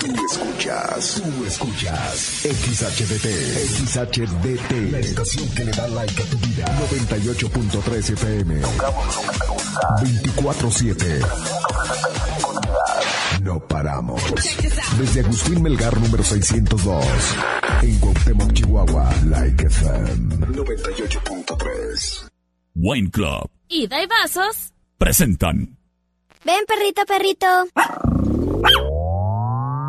Tú escuchas, tú escuchas XHDT, XHDT, la estación que le da like a tu vida. 98.3 FM. 24-7. No paramos. Desde Agustín Melgar número 602. En Cuauhtémoc, Chihuahua. Like FM 98.3. Wine Club Ida y vasos. presentan. Ven, perrito, perrito.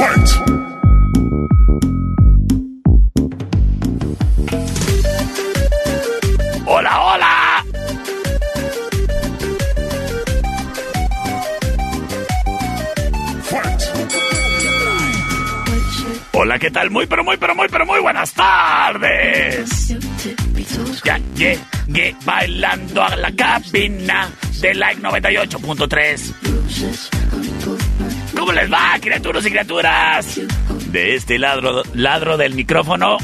Fight! ¡Hola, hola! Hola, ¿qué tal? Muy, pero muy, pero muy, pero muy buenas tardes. Ya llegué bailando a la cabina de Like 98.3. ¿Cómo les va, criaturas y criaturas? De este ladro, ladro del micrófono.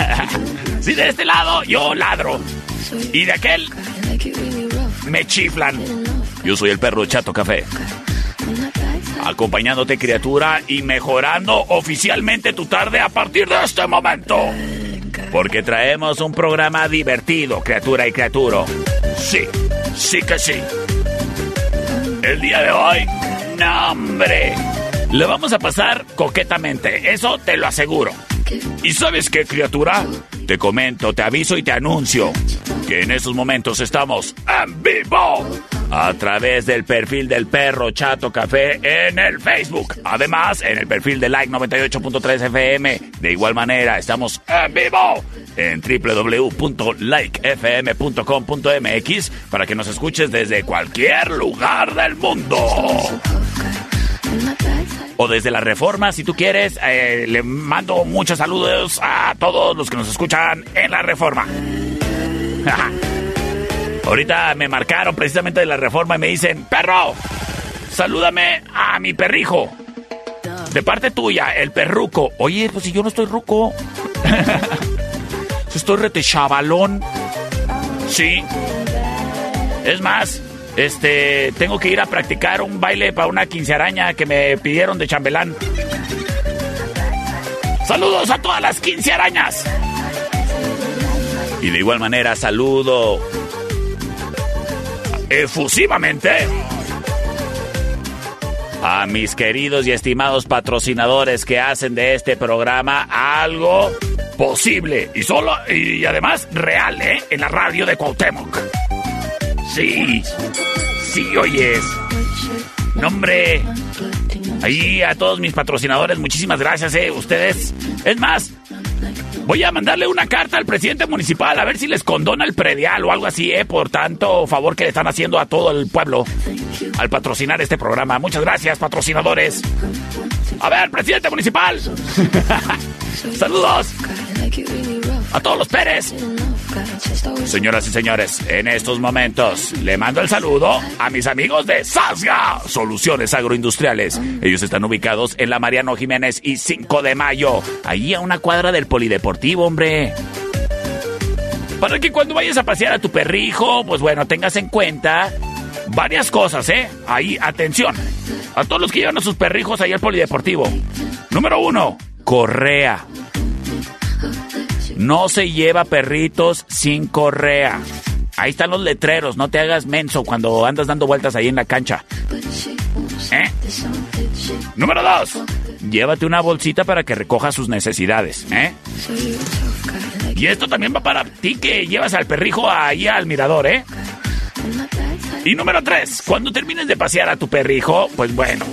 sí, de este lado yo ladro. Y de aquel me chiflan. Yo soy el perro Chato Café. Acompañándote, criatura, y mejorando oficialmente tu tarde a partir de este momento. Porque traemos un programa divertido, criatura y criatura. Sí, sí que sí. El día de hoy, no hombre. Lo vamos a pasar coquetamente, eso te lo aseguro. ¿Y sabes qué, criatura? Te comento, te aviso y te anuncio que en estos momentos estamos en vivo a través del perfil del perro Chato Café en el Facebook. Además, en el perfil de Like 98.3 FM. De igual manera, estamos en vivo en www.likefm.com.mx para que nos escuches desde cualquier lugar del mundo. O desde la reforma, si tú quieres, eh, le mando muchos saludos a todos los que nos escuchan en la reforma. Ahorita me marcaron precisamente de la reforma y me dicen, perro, salúdame a mi perrijo. De parte tuya, el perruco. Oye, pues si yo no estoy ruco. estoy rete chavalón. Sí. Es más, este, tengo que ir a practicar un baile para una quincearaña que me pidieron de chambelán. Saludos a todas las quincearañas. Y de igual manera saludo efusivamente a mis queridos y estimados patrocinadores que hacen de este programa algo posible y solo y además real, ¿eh? En la radio de Cuauhtémoc. Sí, sí, oyes. Nombre. Ahí a todos mis patrocinadores, muchísimas gracias, ¿eh? Ustedes. Es más, Voy a mandarle una carta al presidente municipal a ver si les condona el predial o algo así, ¿eh? Por tanto favor que le están haciendo a todo el pueblo al patrocinar este programa. Muchas gracias, patrocinadores. A ver, presidente municipal. Saludos a todos los Pérez. Señoras y señores, en estos momentos le mando el saludo a mis amigos de Sasga Soluciones Agroindustriales. Ellos están ubicados en la Mariano Jiménez y 5 de Mayo, ahí a una cuadra del Polideportivo, hombre. Para que cuando vayas a pasear a tu perrijo, pues bueno, tengas en cuenta varias cosas, ¿eh? Ahí, atención. A todos los que llevan a sus perrijos ahí al Polideportivo. Número uno, correa. No se lleva perritos sin correa. Ahí están los letreros, no te hagas menso cuando andas dando vueltas ahí en la cancha. ¿Eh? Número dos, llévate una bolsita para que recoja sus necesidades. ¿eh? Y esto también va para ti que llevas al perrijo ahí al mirador, ¿eh? Y número tres, cuando termines de pasear a tu perrijo, pues bueno,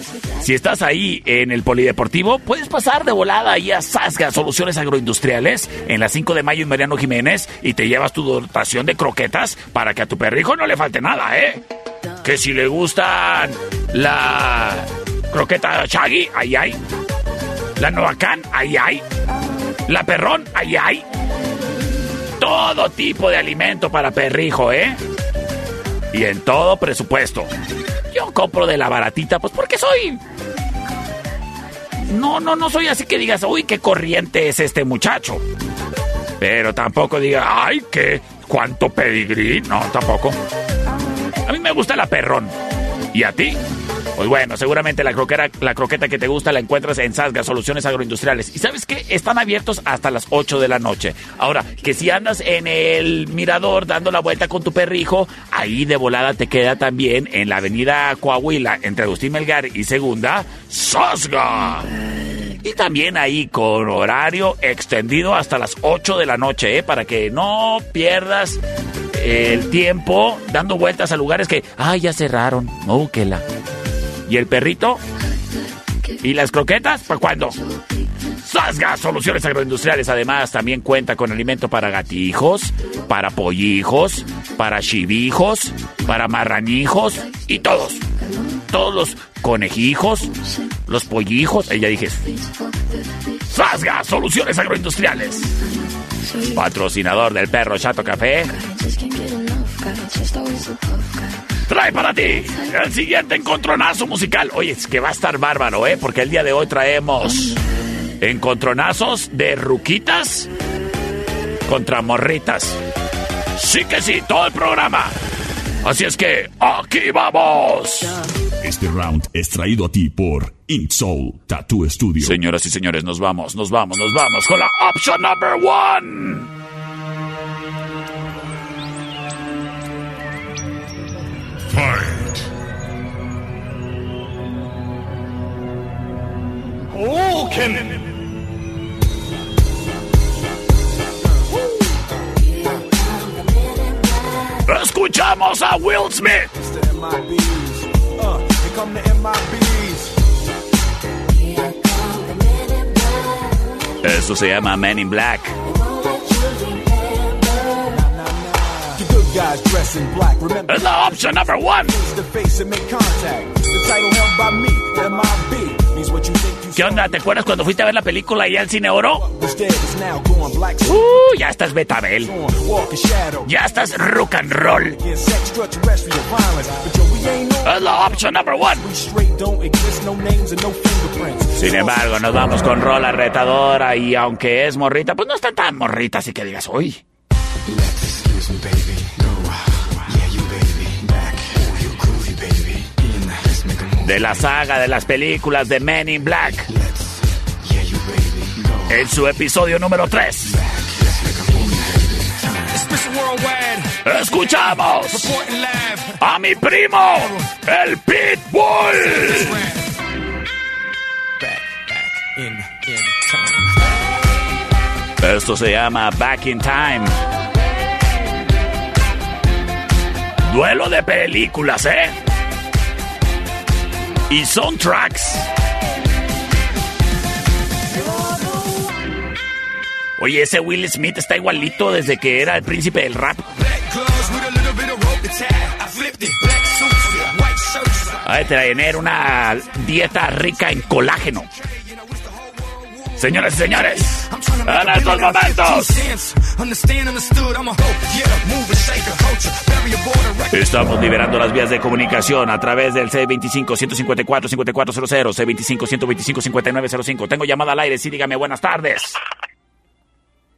si estás ahí en el polideportivo, puedes pasar de volada ahí a Sasga Soluciones Agroindustriales en la 5 de mayo en Mariano Jiménez y te llevas tu dotación de croquetas para que a tu perrijo no le falte nada, ¿eh? Que si le gustan la croqueta Shaggy, ahí hay. La Noacán, ahí hay. La Perrón, ahí hay. Todo tipo de alimento para perrijo, ¿eh? Y en todo presupuesto. Yo compro de la baratita, pues porque soy... No, no, no soy así que digas, uy, qué corriente es este muchacho. Pero tampoco diga, ay, qué, cuánto pedigrí. No, tampoco. A mí me gusta la perrón. ¿Y a ti? Pues bueno, seguramente la, croquera, la croqueta que te gusta la encuentras en Sasga Soluciones Agroindustriales. ¿Y sabes qué? Están abiertos hasta las 8 de la noche. Ahora, que si andas en el mirador dando la vuelta con tu perrijo, ahí de volada te queda también en la avenida Coahuila, entre Agustín Melgar y Segunda, Sasga. Y también ahí con horario extendido hasta las 8 de la noche, ¿eh? Para que no pierdas el tiempo dando vueltas a lugares que, ay, ya cerraron. Oh, que la. ¿Y el perrito? ¿Y las croquetas? ¿Para cuándo? Sasga Soluciones Agroindustriales además también cuenta con alimento para gatijos, para pollijos, para chivijos, para marranijos y todos. Todos los conejijos, los pollijos, ella dije. Sasga Soluciones Agroindustriales. Patrocinador del perro Chato Café trae para ti el siguiente encontronazo musical. Oye, es que va a estar bárbaro, ¿eh? Porque el día de hoy traemos encontronazos de ruquitas contra morritas. Sí que sí, todo el programa. Así es que, aquí vamos. Este round es traído a ti por Ink Soul Tattoo Studio. Señoras y señores, nos vamos, nos vamos, nos vamos con la option number one. Fight! Oken! Escuchamos a Will Smith. Eso se llama Men in Black. Es la opción number one. ¿Qué onda? ¿Te acuerdas cuando fuiste a ver la película allá al Cine Oro? Uh, ya estás Betabel. Ya estás rock and roll. Es la opción number one. Sin embargo, nos vamos con Rola retadora y aunque es morrita, pues no está tan morrita, así que digas, uy. De la saga de las películas de Men in Black. En su episodio número 3. Escuchamos a mi primo, el Pitbull. Esto se llama Back in Time. Duelo de películas, ¿eh? Y soundtracks. Oye, ese Will Smith está igualito desde que era el príncipe del rap. A ver, tener una dieta rica en colágeno. Señoras y señores, en estos momentos estamos liberando las vías de comunicación a través del C25-154-5400, C25-125-5905. Tengo llamada al aire, sí, dígame buenas tardes.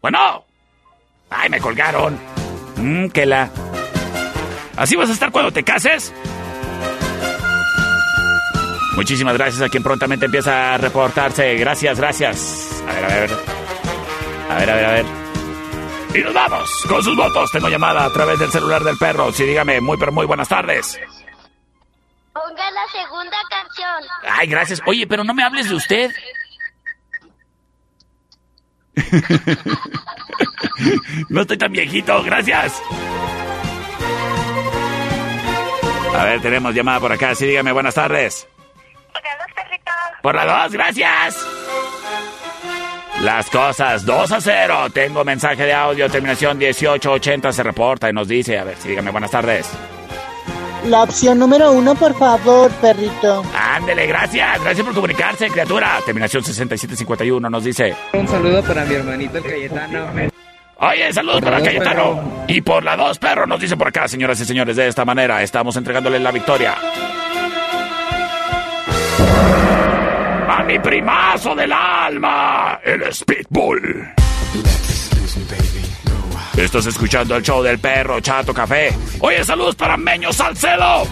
Bueno. Ay, me colgaron. Mmm, que la... ¿Así vas a estar cuando te cases? Muchísimas gracias a quien prontamente empieza a reportarse. Gracias, gracias. A ver, a ver. A ver, a ver, a ver. Y nos vamos con sus votos. Tengo llamada a través del celular del perro. Sí, dígame, muy, pero muy buenas tardes. Ponga la segunda canción. Ay, gracias. Oye, pero no me hables de usted. no estoy tan viejito, gracias. A ver, tenemos llamada por acá. Sí, dígame, buenas tardes. Por la dos, gracias. Las cosas, 2 a 0. Tengo mensaje de audio, terminación 1880 se reporta y nos dice, a ver, sí, dígame buenas tardes. La opción número uno, por favor, perrito. Ándele, gracias. Gracias por comunicarse, criatura. Terminación 6751 nos dice. Un saludo para mi hermanito el Cayetano. Oye, saludos para Cayetano. Y por la dos, perro, nos dice por acá, señoras y señores. De esta manera estamos entregándole la victoria. A mi primazo del alma, el Speedbull. Estás escuchando el show del perro Chato Café. Oye, saludos para Meño Salcedo.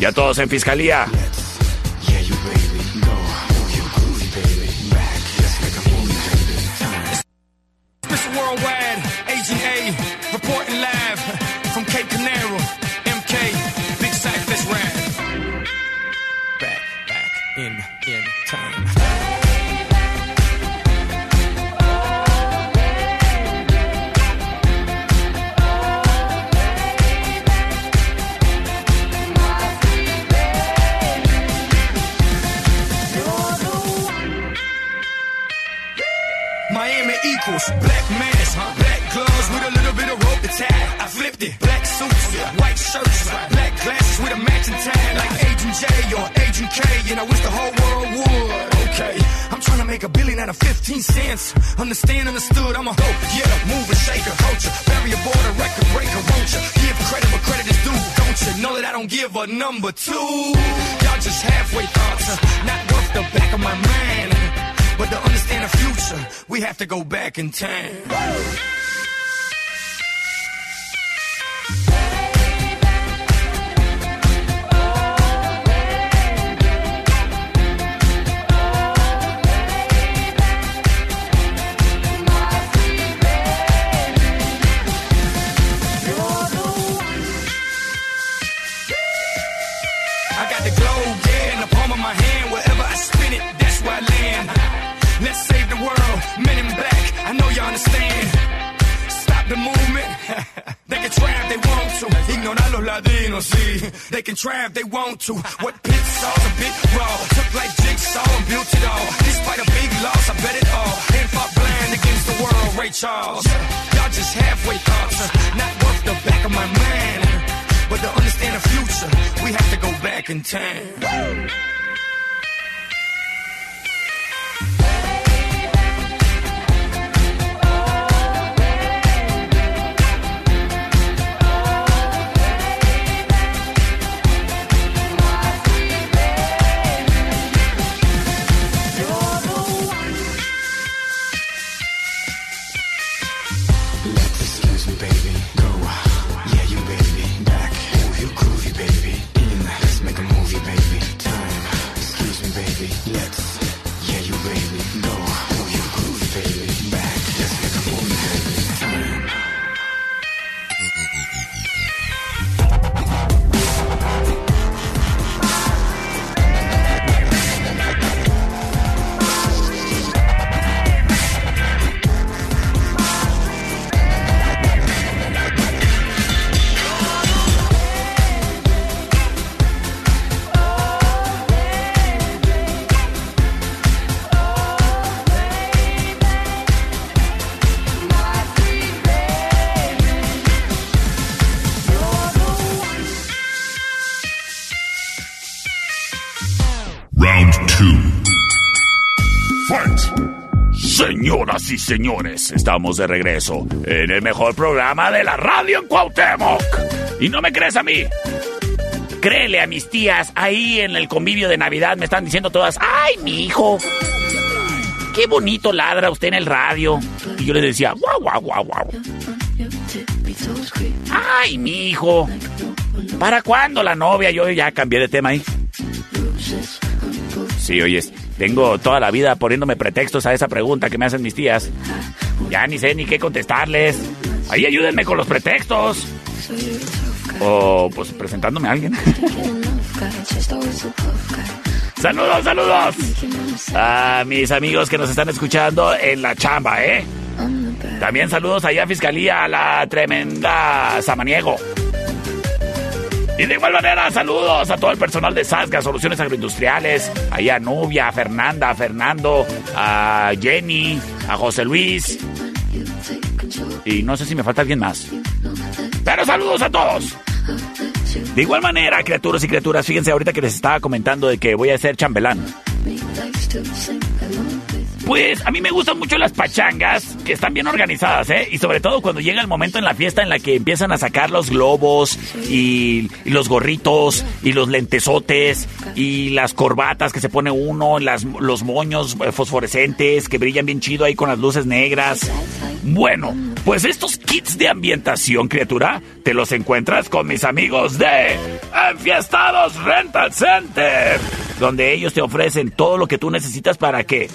Y a todos en fiscalía. Worldwide, Agent A, reporting live Equals black mask, black gloves with a little bit of rope to tie. I flipped it, black suits, white shirts, black glasses with a matching tie, like Agent J or Agent K, and I wish the whole world would. Okay, I'm trying to make a billion out of 15 cents. Understand, understood, I'm a hope, yeah, mover, shaker, culture, barrier border, record breaker, won't you? Give credit where credit is due, don't you? Know that I don't give a number two. Y'all just halfway thoughts, not worth the back of my mind. But to understand the future, we have to go back in time. Los sí. They can try if they want to. What pit saw's a bit raw. Took like jigsaw and built it all. Despite a big loss, I bet it all. And fought blind against the world, Ray Charles. Y'all just halfway thoughts, uh, not worth the back of my mind. But to understand the future, we have to go back in time. Señoras y señores, estamos de regreso en el mejor programa de la radio en Cuauhtémoc. Y no me crees a mí. Créele a mis tías, ahí en el convivio de Navidad me están diciendo todas, ¡ay, mi hijo! ¡Qué bonito ladra usted en el radio! Y yo les decía, ¡guau, guau, guau, guau! ¡Ay, mi hijo! ¿Para cuándo la novia? Yo ya cambié de tema ahí. Sí, oyes, tengo toda la vida poniéndome pretextos a esa pregunta que me hacen mis tías. Ya ni sé ni qué contestarles. Ahí ayúdenme con los pretextos. O pues presentándome a alguien. saludos, saludos. A mis amigos que nos están escuchando en la chamba, ¿eh? También saludos allá a Fiscalía, a la tremenda Samaniego. Y de igual manera, saludos a todo el personal de Sasga, Soluciones Agroindustriales, allá a Nubia, a Fernanda, a Fernando, a Jenny, a José Luis. Y no sé si me falta alguien más. Pero saludos a todos. De igual manera, criaturas y criaturas, fíjense ahorita que les estaba comentando de que voy a ser chambelán. Pues a mí me gustan mucho las pachangas, que están bien organizadas, ¿eh? Y sobre todo cuando llega el momento en la fiesta en la que empiezan a sacar los globos y, los gorritos y los lentesotes y las corbatas que se pone uno, las, los moños eh, fosforescentes que brillan bien chido ahí con las luces negras. Bueno, pues estos kits de ambientación, criatura, te los encuentras con mis amigos de Enfiestados Rental Center, donde ellos te ofrecen todo lo que tú necesitas para que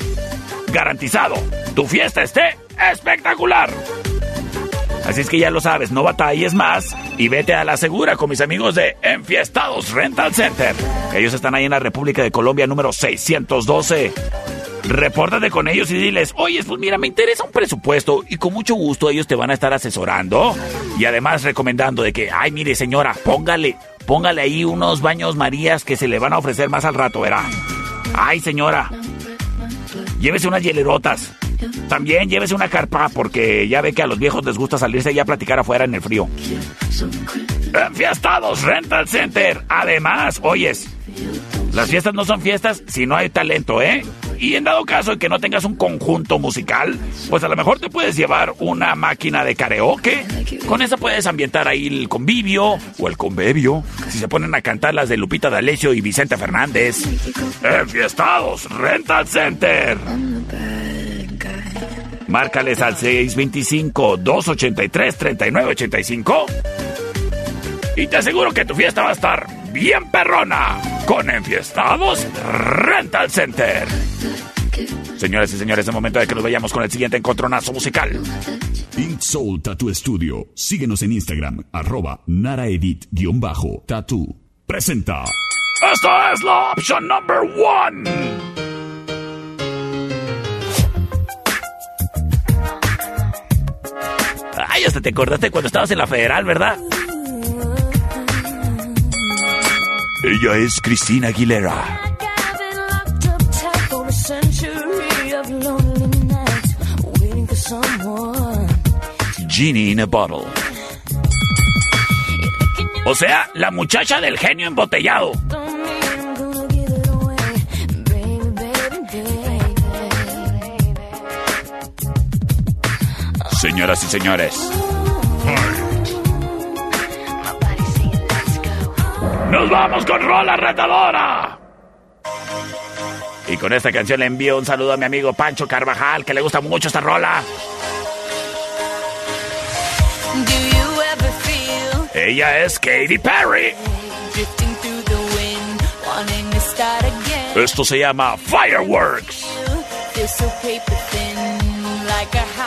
garantizado, tu fiesta esté espectacular. Así es que ya lo sabes, no batalles más y vete a la segura con mis amigos de Enfiestados Rental Center. Ellos están ahí en la República de Colombia número 612. Repórtate con ellos y diles, oye, pues mira, me interesa un presupuesto y con mucho gusto ellos te van a estar asesorando y además recomendando de que, ay, mire señora, póngale, póngale ahí unos baños Marías que se le van a ofrecer más al rato, verá. Ay, señora, llévese unas hielerotas. También llévese una carpa porque ya ve que a los viejos les gusta salirse y a platicar afuera en el frío. Enfiestados Rental Center. Además, oyes, las fiestas no son fiestas si no hay talento, ¿eh? Y en dado caso de que no tengas un conjunto musical, pues a lo mejor te puedes llevar una máquina de karaoke. Con esa puedes ambientar ahí el convivio o el convivio. Si se ponen a cantar las de Lupita D'Alessio y Vicente Fernández. Enfiestados Rental Center. Márcales al 625-283-3985. Y te aseguro que tu fiesta va a estar bien perrona con Enfiestados Rental Center. Señoras y señores, es momento de que nos vayamos con el siguiente encontronazo musical. Pink Soul Tattoo Studio. Síguenos en Instagram, arroba naraedit-tattoo. Presenta. Esta es la opción number one. Ay, hasta te acordaste cuando estabas en la federal, ¿verdad? Ella es Cristina Aguilera. Genie in a bottle. O sea, la muchacha del genio embotellado. Señoras y señores. ¡Nos vamos con Rola Retadora! Y con esta canción le envío un saludo a mi amigo Pancho Carvajal, que le gusta mucho esta rola. Ella es Katy Perry. Esto se llama Fireworks.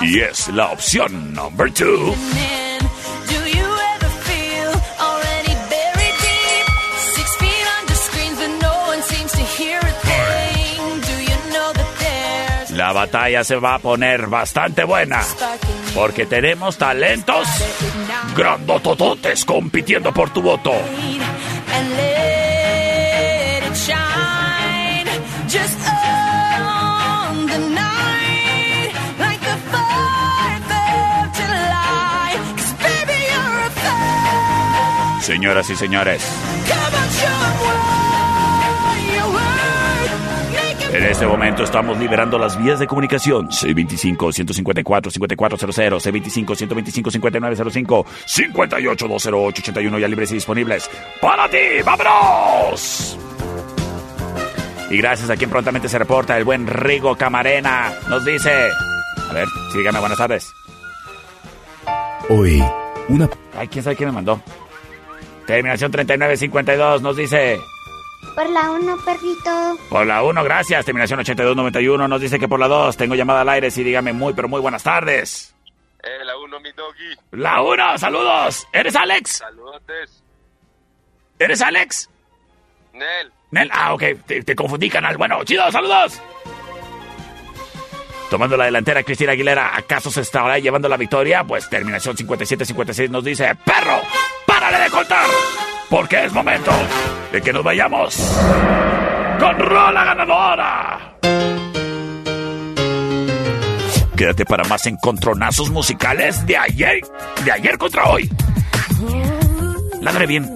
Y es la opción number two. La batalla se va a poner bastante buena. Porque tenemos talentos grandotototes compitiendo por tu voto. Señoras y señores, en este momento estamos liberando las vías de comunicación. C25-154-5400, C25-125-5905, 58-208-81 ya libres y disponibles. ¡Para ti! ¡Vámonos! Y gracias a quien prontamente se reporta, el buen Rigo Camarena nos dice... A ver, sígame, buenas tardes. Hoy, una Ay, quién sabe quién me mandó. Terminación 3952 nos dice... Por la uno, perrito. Por la 1, gracias. Terminación 8291 nos dice que por la 2 tengo llamada al aire. Sí, dígame muy, pero muy buenas tardes. Eh, la uno, mi doggy. La 1, saludos. ¿Eres Alex? Saludotes. ¿Eres Alex? Nel. Nel, ah, ok, te, te confundí, canal. Bueno, chido, saludos. Tomando la delantera, Cristina Aguilera, ¿acaso se estará llevando la victoria? Pues terminación 5756 nos dice, perro, párale de contar, porque es momento de que nos vayamos con Rola Ganadora. Quédate para más encontronazos musicales de ayer, de ayer contra hoy. Ladre bien,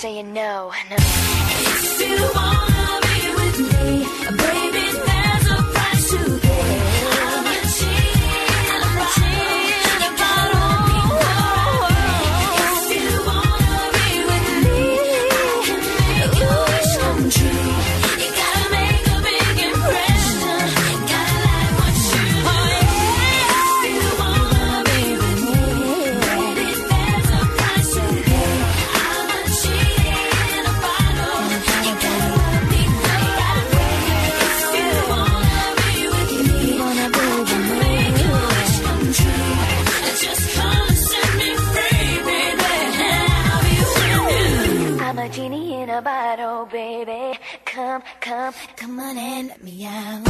saying no, no. Come, come on and let me out.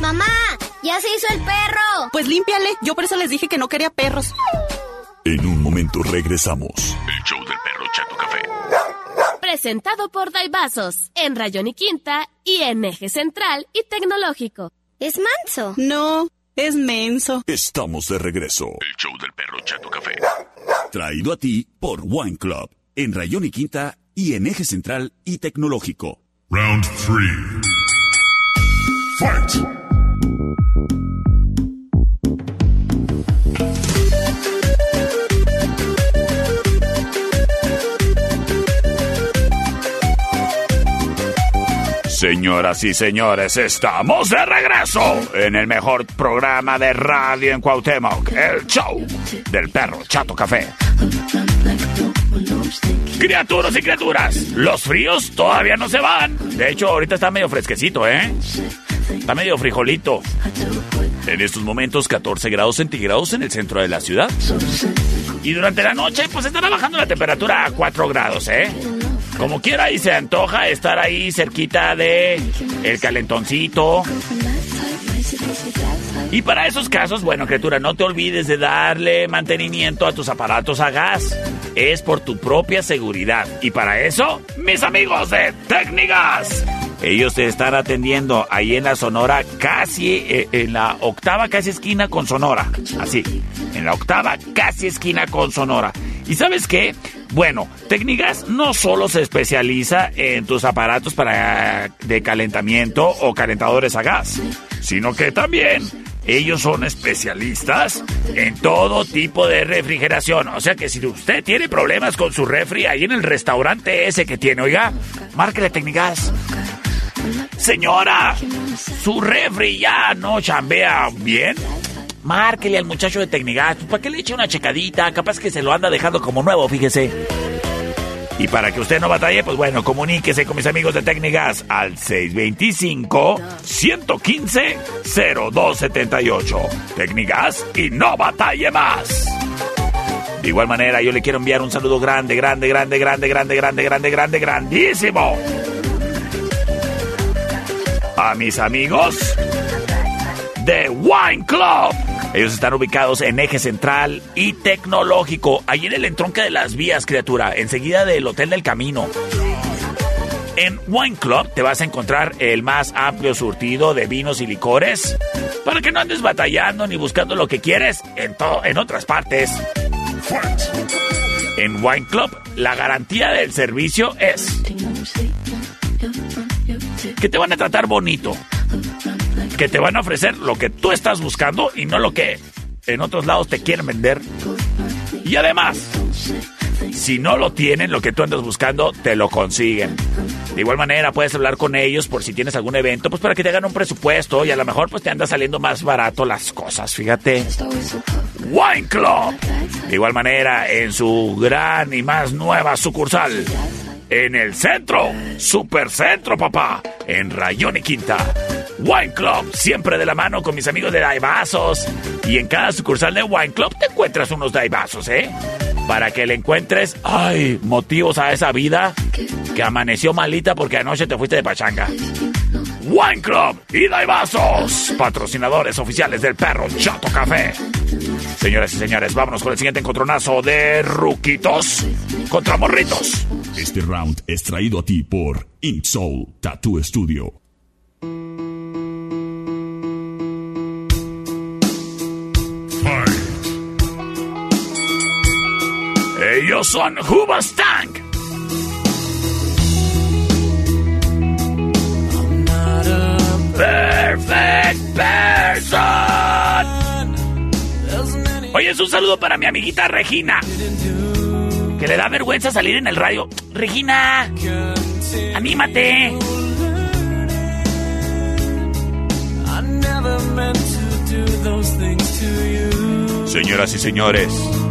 Mamá, ya se hizo el perro. Pues límpiale. Yo por eso les dije que no quería perros. En un momento regresamos. El show del perro Chato Café. Presentado por Daibazos, en Rayón y Quinta y en Eje Central y Tecnológico. Es manso. No, es menso. Estamos de regreso. El show del perro Chato Café. Traído a ti por Wine Club. En Rayón y Quinta y en Eje Central y Tecnológico. Round three. Fight! Señoras y señores, estamos de regreso en el mejor programa de radio en Cuauhtémoc, el show del perro Chato Café. Criaturas y criaturas, los fríos todavía no se van. De hecho, ahorita está medio fresquecito, ¿eh? Está medio frijolito. En estos momentos, 14 grados centígrados en el centro de la ciudad. Y durante la noche, pues estará bajando la temperatura a 4 grados, ¿eh? Como quiera y se antoja estar ahí cerquita de el calentoncito. Y para esos casos, bueno, criatura, no te olvides de darle mantenimiento a tus aparatos a gas. Es por tu propia seguridad. Y para eso, mis amigos de Técnicas. Ellos te están atendiendo ahí en la Sonora, casi eh, en la octava, casi esquina con Sonora. Así, en la octava, casi esquina con Sonora. ¿Y sabes qué? Bueno, Técnicas no solo se especializa en tus aparatos para de calentamiento o calentadores a gas, sino que también ellos son especialistas en todo tipo de refrigeración. O sea que si usted tiene problemas con su refri ahí en el restaurante ese que tiene, oiga, márquele Técnicas. Señora, su refri ya no chambea bien. Márquele al muchacho de Tecnigas, pues, para que le eche una checadita, capaz que se lo anda dejando como nuevo, fíjese. Y para que usted no batalle, pues bueno, comuníquese con mis amigos de Tecnigas al 625-115-0278. Tecnigas y no batalle más. De igual manera, yo le quiero enviar un saludo grande, grande, grande, grande, grande, grande, grande, grande, grandísimo. A mis amigos de Wine Club. Ellos están ubicados en Eje Central y Tecnológico, allí en el entronque de las vías, criatura, enseguida del Hotel del Camino. En Wine Club te vas a encontrar el más amplio surtido de vinos y licores para que no andes batallando ni buscando lo que quieres en, en otras partes. En Wine Club, la garantía del servicio es que te van a tratar bonito, que te van a ofrecer lo que tú estás buscando y no lo que en otros lados te quieren vender. Y además, si no lo tienen, lo que tú andas buscando, te lo consiguen. De igual manera, puedes hablar con ellos por si tienes algún evento, pues para que te hagan un presupuesto y a lo mejor pues te anda saliendo más barato las cosas, fíjate. Wine Club. De igual manera, en su gran y más nueva sucursal. En el centro, Supercentro, papá. En Rayón y Quinta. Wine Club, siempre de la mano con mis amigos de Daibazos. Y en cada sucursal de Wine Club te encuentras unos Daibazos, ¿eh? Para que le encuentres, ay, motivos a esa vida que amaneció malita porque anoche te fuiste de pachanga. Wine Club y Daibazos, patrocinadores oficiales del perro Chato Café. Señoras y señores, vámonos con el siguiente encontronazo de Ruquitos contra Morritos. Este round es traído a ti por Ink Soul Tattoo Studio. Ellos son Hubas Tank. Perfect person. Oye, es un saludo para mi amiguita Regina. Que le da vergüenza salir en el radio. Regina, anímate. Señoras y señores.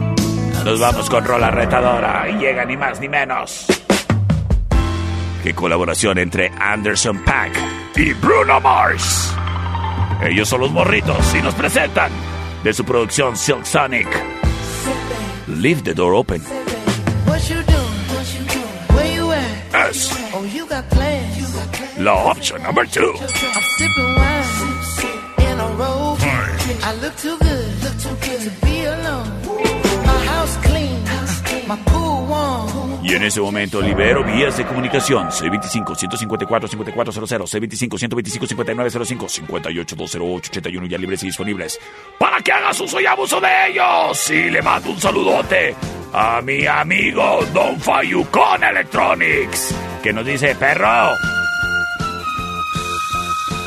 Nos vamos con Rola Retadora y llega ni más ni menos que colaboración entre Anderson Pack y Bruno Mars. Ellos son los morritos y nos presentan de su producción Silk Sonic. Leave the door open. Es la opción número 2. Y en ese momento libero vías de comunicación C25-154-5400, C25-125-5905, 58-208-81 ya libres y disponibles para que hagas uso y abuso de ellos. Y le mando un saludote a mi amigo Don Fayucon Electronics, que nos dice, perro,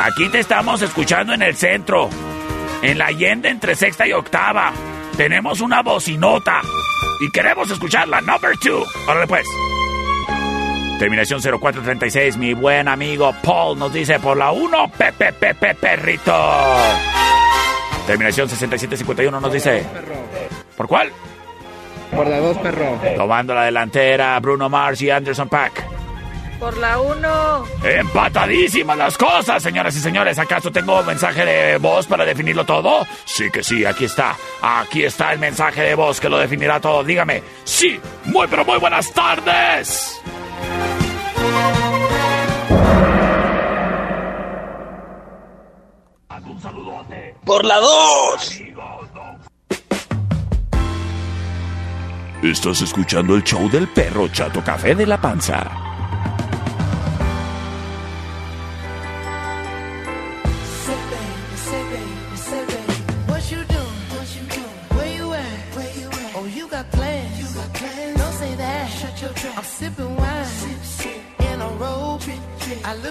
aquí te estamos escuchando en el centro, en la Allende entre sexta y octava. Tenemos una bocinota y queremos escuchar la number two. Órale pues. Terminación 0436, mi buen amigo Paul nos dice por la 1, Pepe Pepe Perrito. Terminación 6751 nos dice. ¿Por cuál? Por la dos, perro. Tomando la delantera, Bruno Mars y Anderson Pack. Por la 1. Empatadísimas las cosas, señoras y señores. ¿Acaso tengo mensaje de voz para definirlo todo? Sí que sí, aquí está. Aquí está el mensaje de voz que lo definirá todo. Dígame, sí, muy pero muy buenas tardes. Por la dos. Estás escuchando el show del perro Chato Café de la Panza.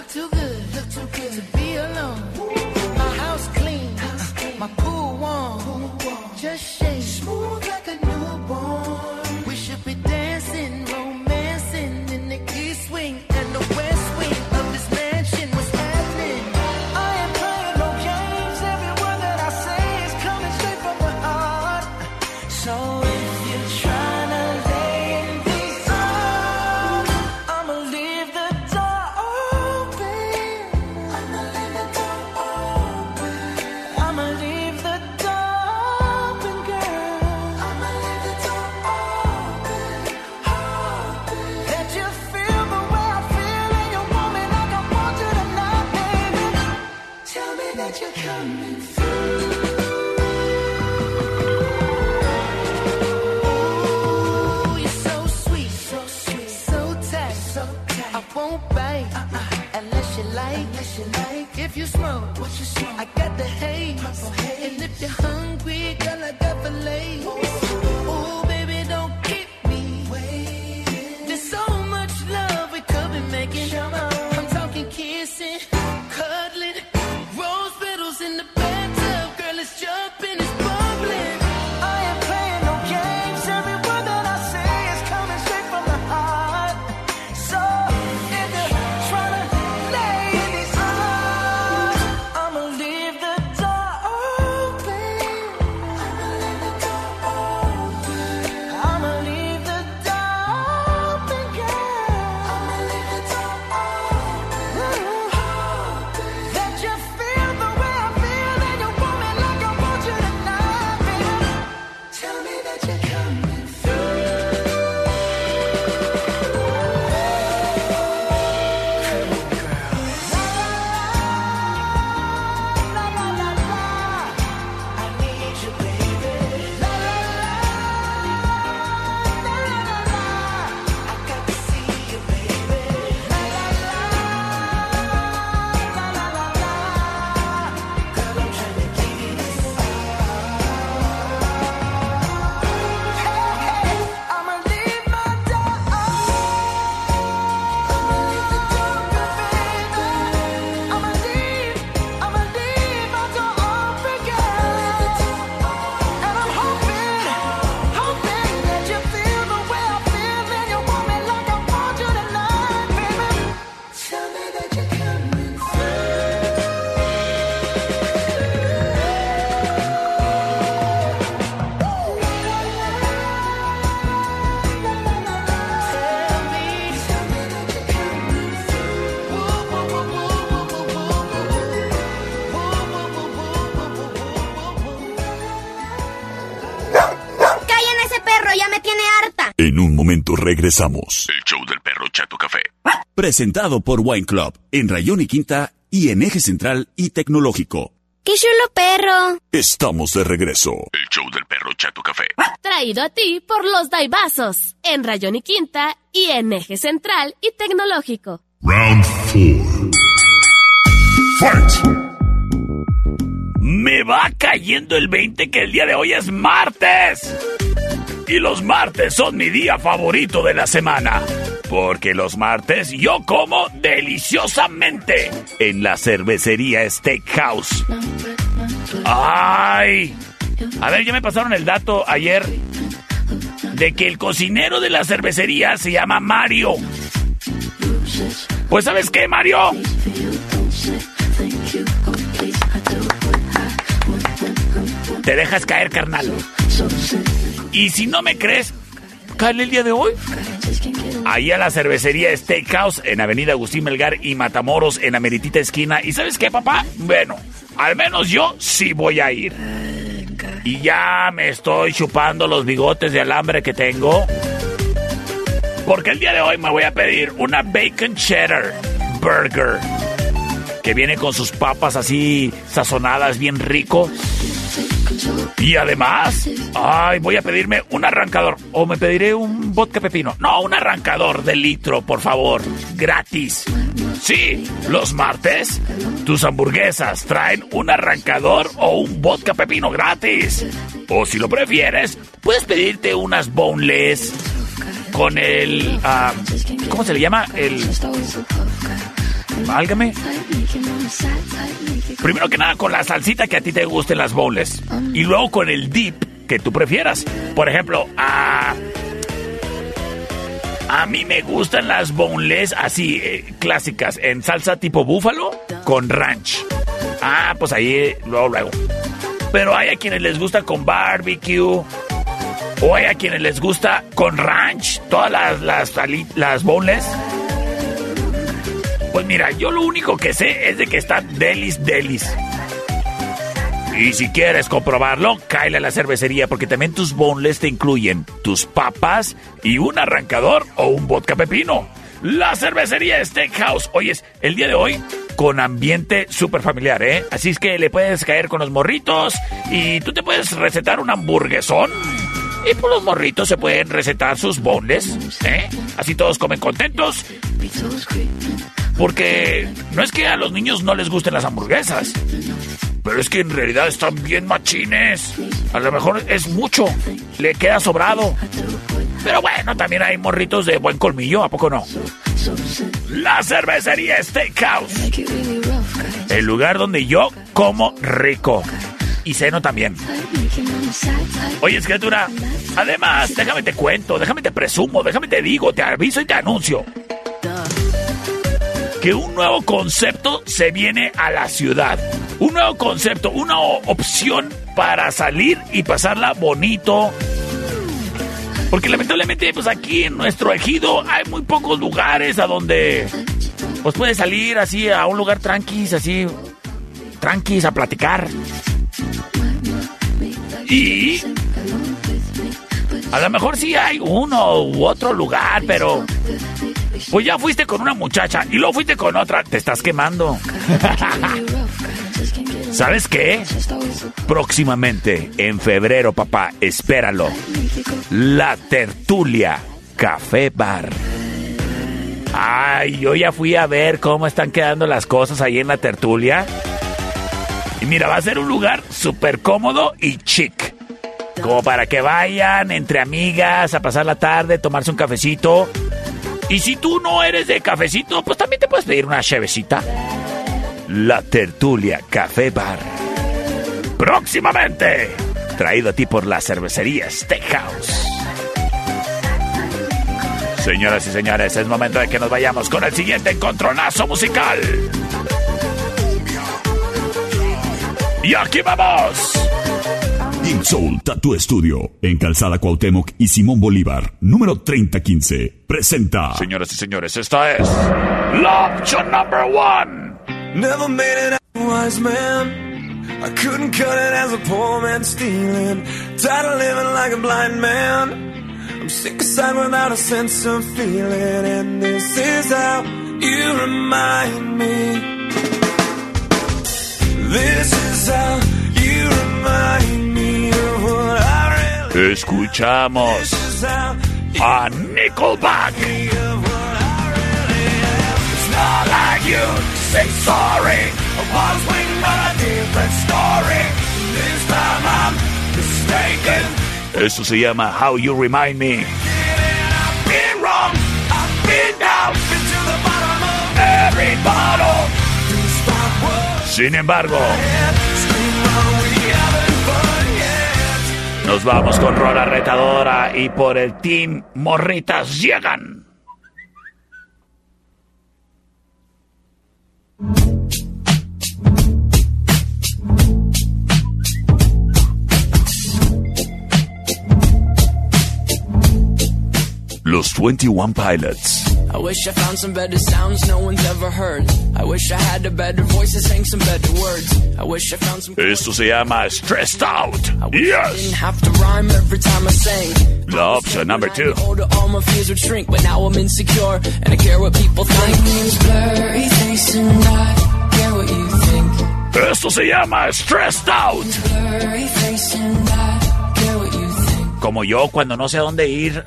Look too good. Look too good to be alone. My house clean. My pool warm. Just momento regresamos. El show del perro Chato Café. Presentado por Wine Club en Rayón y Quinta y en Eje Central y Tecnológico. ¡Qué chulo perro! Estamos de regreso. El show del perro Chato Café. Traído a ti por los Daibazos, en Rayón y Quinta y en Eje Central y Tecnológico. Round 4. Fight! Me va cayendo el 20 que el día de hoy es martes. Y los martes son mi día favorito de la semana. Porque los martes yo como deliciosamente en la cervecería Steakhouse. ¡Ay! A ver, ya me pasaron el dato ayer de que el cocinero de la cervecería se llama Mario. Pues ¿sabes qué, Mario? Te dejas caer, carnal. Y si no me crees, cáele el día de hoy. Ahí a la cervecería Steakhouse en Avenida Agustín Melgar y Matamoros en la meritita esquina. ¿Y sabes qué, papá? Bueno, al menos yo sí voy a ir. Y ya me estoy chupando los bigotes de alambre que tengo. Porque el día de hoy me voy a pedir una bacon cheddar burger. Que viene con sus papas así sazonadas bien rico. Y además, ay, voy a pedirme un arrancador. O me pediré un vodka pepino. No, un arrancador de litro, por favor. Gratis. Sí, los martes, tus hamburguesas traen un arrancador o un vodka pepino gratis. O si lo prefieres, puedes pedirte unas boneless con el... ah, ¿Cómo se le llama? El... Válgame. Primero que nada con la salsita que a ti te gusten las bowls. Y luego con el dip que tú prefieras. Por ejemplo, a... A mí me gustan las boneless así, eh, clásicas, en salsa tipo búfalo con ranch. Ah, pues ahí, eh, luego, luego. Pero hay a quienes les gusta con barbecue. O hay a quienes les gusta con ranch. Todas las, las, las. Pues mira, yo lo único que sé es de que están delis delis. Y si quieres comprobarlo, cáele a la cervecería porque también tus boneless te incluyen tus papas y un arrancador o un vodka pepino. La cervecería Steakhouse. Oyes, el día de hoy con ambiente súper familiar, ¿eh? Así es que le puedes caer con los morritos y tú te puedes recetar un hamburguesón. Y por los morritos se pueden recetar sus boneless, ¿eh? Así todos comen contentos. Porque no es que a los niños no les gusten las hamburguesas, pero es que en realidad están bien machines. A lo mejor es mucho, le queda sobrado. Pero bueno, también hay morritos de buen colmillo, ¿a poco no? La cervecería Steakhouse. El lugar donde yo como rico. Y ceno también. Oye, escritura, además, déjame te cuento, déjame te presumo, déjame te digo, te aviso y te anuncio. Que un nuevo concepto se viene a la ciudad. Un nuevo concepto, una opción para salir y pasarla bonito. Porque lamentablemente, pues aquí en nuestro ejido hay muy pocos lugares a donde pues puedes salir así a un lugar tranquis, así tranquis a platicar. Y a lo mejor sí hay uno u otro lugar, pero pues ya fuiste con una muchacha y luego fuiste con otra, te estás quemando. ¿Sabes qué? Próximamente, en febrero, papá, espéralo. La Tertulia Café Bar. Ay, yo ya fui a ver cómo están quedando las cosas ahí en la tertulia. Y mira, va a ser un lugar súper cómodo y chic. Como para que vayan entre amigas a pasar la tarde, tomarse un cafecito. Y si tú no eres de cafecito, pues también te puedes pedir una chevecita. La Tertulia Café Bar. Próximamente. Traído a ti por la cervecería Steakhouse. Señoras y señores, es momento de que nos vayamos con el siguiente encontronazo musical. Y aquí vamos. Pink Soul Tattoo Studio en Calzada Cuauhtémoc y Simón Bolívar, número 3015. Presenta. Señoras y señores, esta es la opción number one. Never made it a wise man. I couldn't cut it as a poor man stealing. Tired of living like a blind man. I'm sick aside without a sense of feeling, and this is how you remind me. This is how you remind me Escuchamos a Nickelback. Esto se llama How You Remind Me. I've been nos vamos con Rola Retadora y por el team Morritas llegan. Los 21 Pilots. I wish I found some better sounds no one's ever heard. I wish I had a better voice that sang some better words. I wish I found some. Esto se llama Stressed Out. Yes. I Didn't have to rhyme every time I sang. La opción number two. Older, all my fears would shrink, but now I'm insecure and I care what people think. My name's blurry face and I care what you think. Esto se llama Stressed Out. Blurry face and I care what you think. Como yo cuando no sé a dónde ir.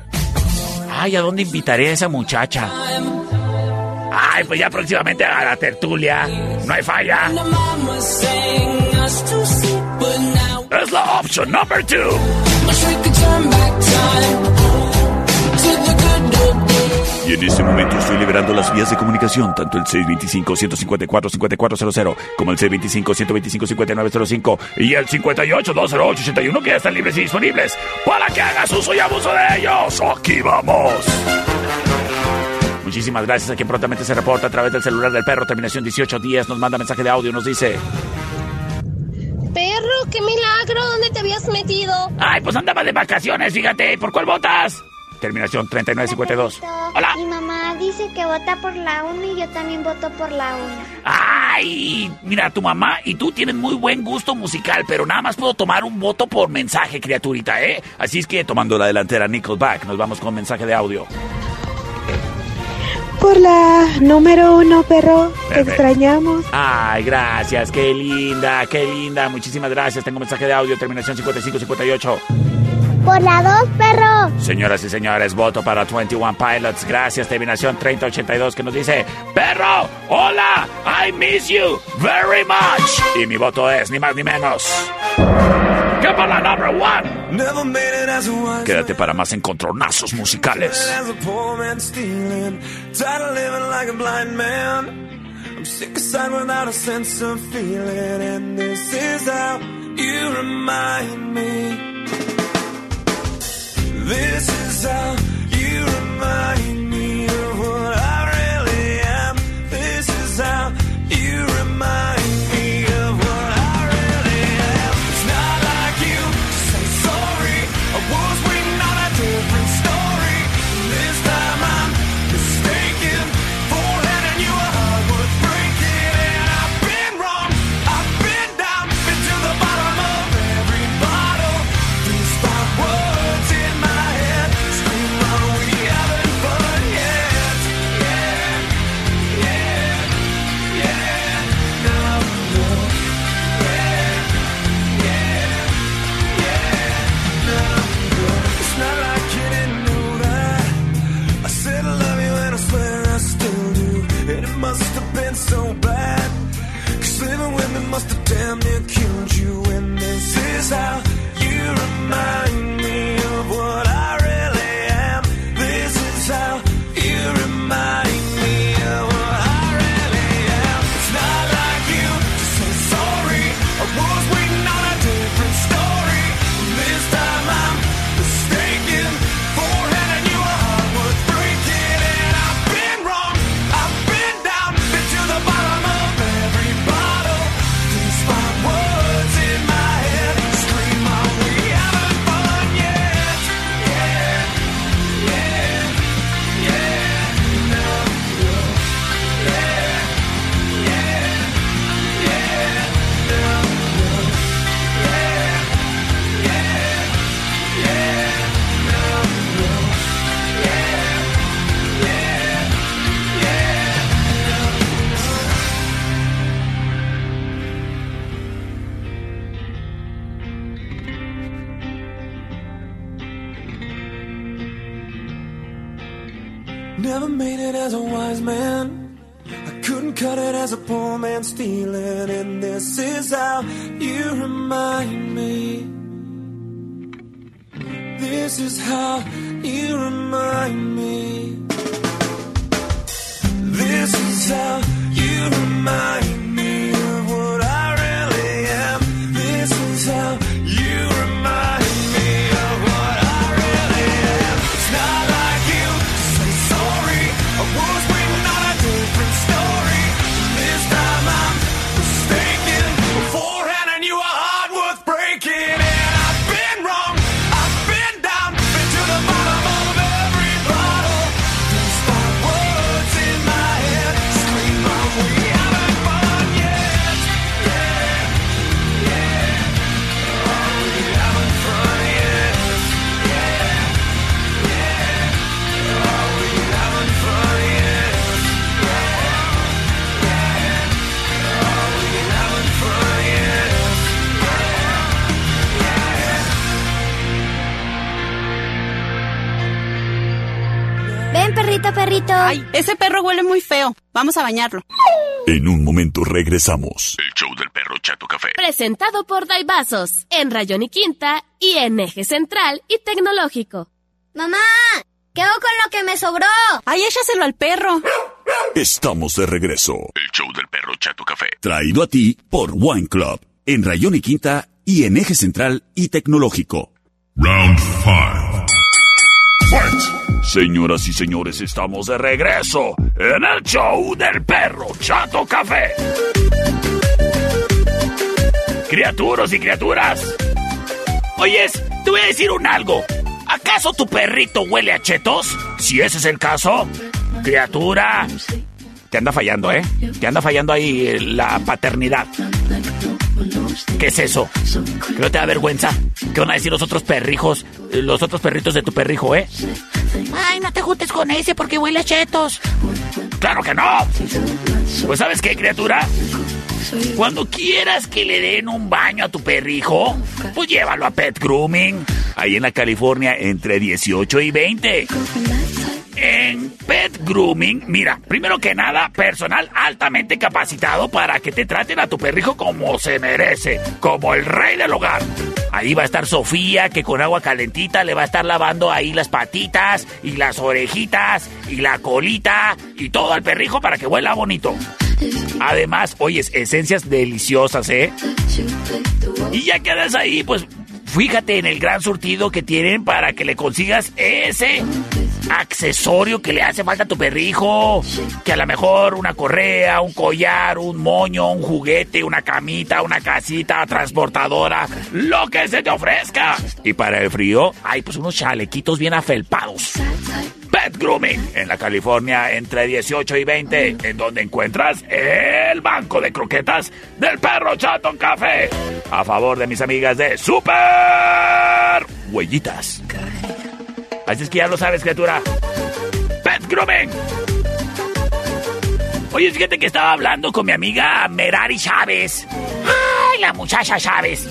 Ay, ¿a dónde invitaré a esa muchacha? Ay, pues ya próximamente a la tertulia. No hay falla. Es la opción number two. Y en este momento estoy liberando las vías de comunicación, tanto el 625-154-5400 como el 625-125-5905 y el 58-208-81 que ya están libres y disponibles para que hagas uso y abuso de ellos. ¡Aquí vamos! Muchísimas gracias a quien prontamente se reporta a través del celular del perro, terminación 1810, nos manda mensaje de audio, nos dice... Perro, qué milagro, ¿dónde te habías metido? Ay, pues andaba de vacaciones, fíjate, ¿por cuál votas? Terminación 3952. Hola. Mi mamá dice que vota por la 1 y yo también voto por la 1. Ay, mira, tu mamá y tú tienen muy buen gusto musical, pero nada más puedo tomar un voto por mensaje, criaturita, ¿eh? Así es que tomando la delantera Nickelback, nos vamos con mensaje de audio. Por la número uno, perro. Te extrañamos. Ay, gracias, qué linda, qué linda, muchísimas gracias. Tengo mensaje de audio, terminación 5558. Por la 2, perro. Señoras y señores, voto para 21 Pilots. Gracias, terminación 3082, que nos dice: Perro, hola, I miss you very much. Y mi voto es ni más ni menos. Que para la number one. never made it as a wise Quédate para más encontronazos musicales. I'm sick aside without a sense of feeling, and this is how you remind me. This is how you remind me perrito. Ay, ese perro huele muy feo. Vamos a bañarlo. En un momento regresamos. El show del perro Chato Café. Presentado por Daibazos, en Rayón y Quinta y en Eje Central y Tecnológico. Mamá, ¿qué hago con lo que me sobró? Ay, échaselo al perro. Estamos de regreso. El show del perro Chato Café. Traído a ti por Wine Club. En Rayón y Quinta y en Eje Central y Tecnológico. Round 5. Señoras y señores, estamos de regreso en el show del perro Chato Café. Criaturas y criaturas. Oyes, te voy a decir un algo. ¿Acaso tu perrito huele a chetos? Si ese es el caso, criatura. Te anda fallando, ¿eh? Te anda fallando ahí la paternidad. ¿Qué es eso? ¿Que no te da vergüenza? ¿Qué van a decir los otros perrijos, los otros perritos de tu perrijo, eh? Ay, no te juntes con ese porque huele a chetos. ¡Claro que no! Pues ¿sabes qué, criatura? Cuando quieras que le den un baño a tu perrijo, pues llévalo a Pet Grooming. Ahí en la California entre 18 y 20. En Pet Grooming, mira, primero que nada, personal altamente capacitado para que te traten a tu perrijo como se merece, como el rey del hogar. Ahí va a estar Sofía, que con agua calentita le va a estar lavando ahí las patitas y las orejitas y la colita y todo al perrijo para que huela bonito. Además, oyes, esencias deliciosas, ¿eh? Y ya quedas ahí, pues fíjate en el gran surtido que tienen para que le consigas ese accesorio que le hace falta a tu perrijo. Que a lo mejor una correa, un collar, un moño, un juguete, una camita, una casita transportadora, lo que se te ofrezca. Y para el frío, hay pues unos chalequitos bien afelpados. Pet Grooming en la California entre 18 y 20, en donde encuentras el banco de croquetas del perro Chaton Café. A favor de mis amigas de Super Huellitas. Así es que ya lo sabes, criatura. Pet Grooming. Oye, fíjate que estaba hablando con mi amiga Merari Chávez. ¡Ay, la muchacha Chávez!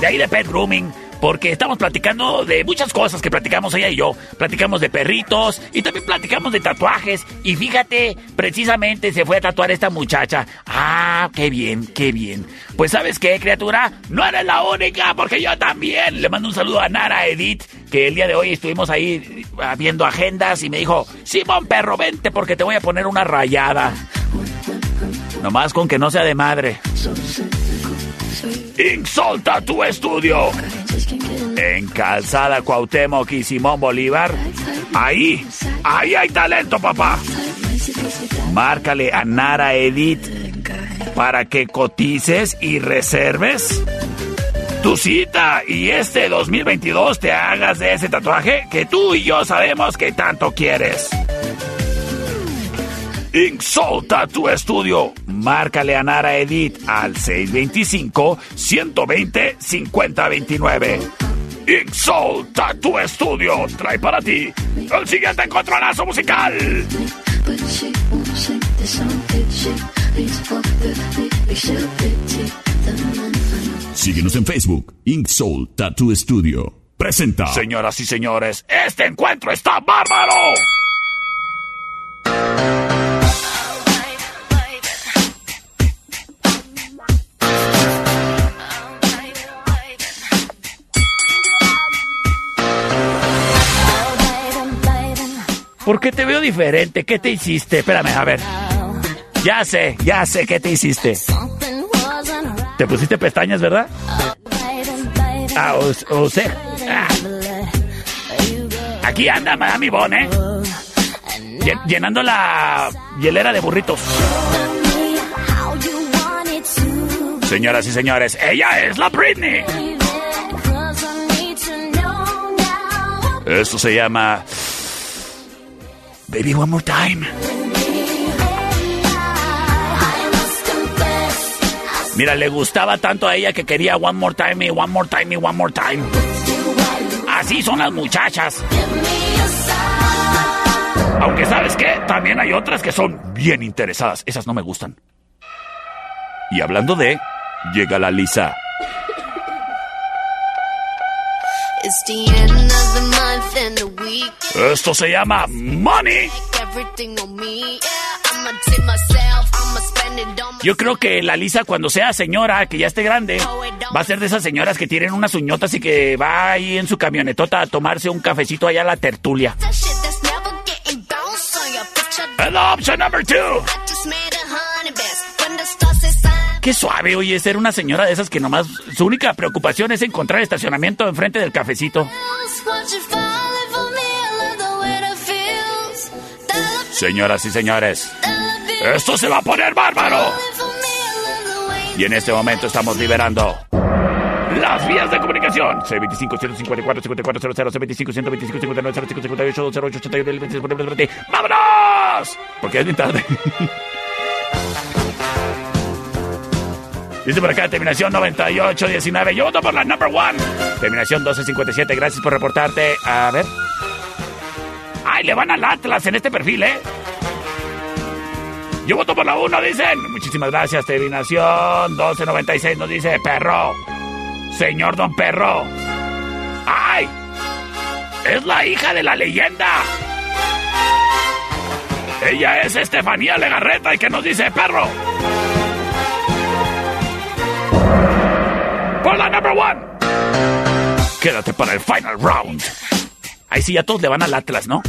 De ahí de Pet Grooming. Porque estamos platicando de muchas cosas que platicamos ella y yo. Platicamos de perritos y también platicamos de tatuajes. Y fíjate, precisamente se fue a tatuar esta muchacha. Ah, qué bien, qué bien. Pues sabes qué, criatura, no eres la única, porque yo también. Le mando un saludo a Nara Edith, que el día de hoy estuvimos ahí ah, viendo agendas y me dijo, Simón perro, vente porque te voy a poner una rayada. Nomás con que no sea de madre. Insolta tu estudio. En Calzada Cuauhtémoc y Simón Bolívar. Ahí, ahí hay talento, papá. Márcale a Nara Edith para que cotices y reserves tu cita y este 2022 te hagas de ese tatuaje que tú y yo sabemos que tanto quieres. Insolta tu estudio. Márcale a Nara Edith al 625-120-5029. Insolta tu estudio. Trae para ti el siguiente encontronazo musical. Síguenos en Facebook, Ink Soul Tattoo Studio. Presenta. Señoras y señores, este encuentro está bárbaro. ¿Por qué te veo diferente? ¿Qué te hiciste? Espérame, a ver. Ya sé, ya sé qué te hiciste. Te pusiste pestañas, ¿verdad? Ah, o, o sea. ah. Aquí anda Madame Yvonne, ¿eh? Llen- Llenando la hielera de burritos. Señoras y señores, ella es la Britney. Esto se llama Baby One More Time. Mira, le gustaba tanto a ella que quería One More Time y One More Time y One More Time. Así son las muchachas. Aunque sabes qué, también hay otras que son bien interesadas. Esas no me gustan. Y hablando de, llega la Lisa. Esto se llama Money. Yo creo que la Lisa cuando sea señora, que ya esté grande, va a ser de esas señoras que tienen unas uñotas y que va ahí en su camionetota a tomarse un cafecito allá a la tertulia. And option number two. Qué suave, oye, ser una señora de esas que nomás su única preocupación es encontrar estacionamiento enfrente del cafecito. Señoras y señores, esto se va a poner bárbaro. Y en este momento estamos liberando las vías de comunicación. C25 154 5400 C25 125 59 05 58 08 81 26 20 ¡Vámonos! Porque es bien tarde. Dice por acá, terminación 9819. Yo voto por la number one. Terminación 1257. Gracias por reportarte. A ver. ¡Ay, le van al Atlas en este perfil, eh! Yo voto por la 1, dicen. Muchísimas gracias, terminación 1296 nos dice perro. Señor Don Perro. ¡Ay! Es la hija de la leyenda. Ella es Estefanía Legarreta y que nos dice perro. Por la number one. Quédate para el final round. Ahí sí, ya todos le van al Atlas, ¿no?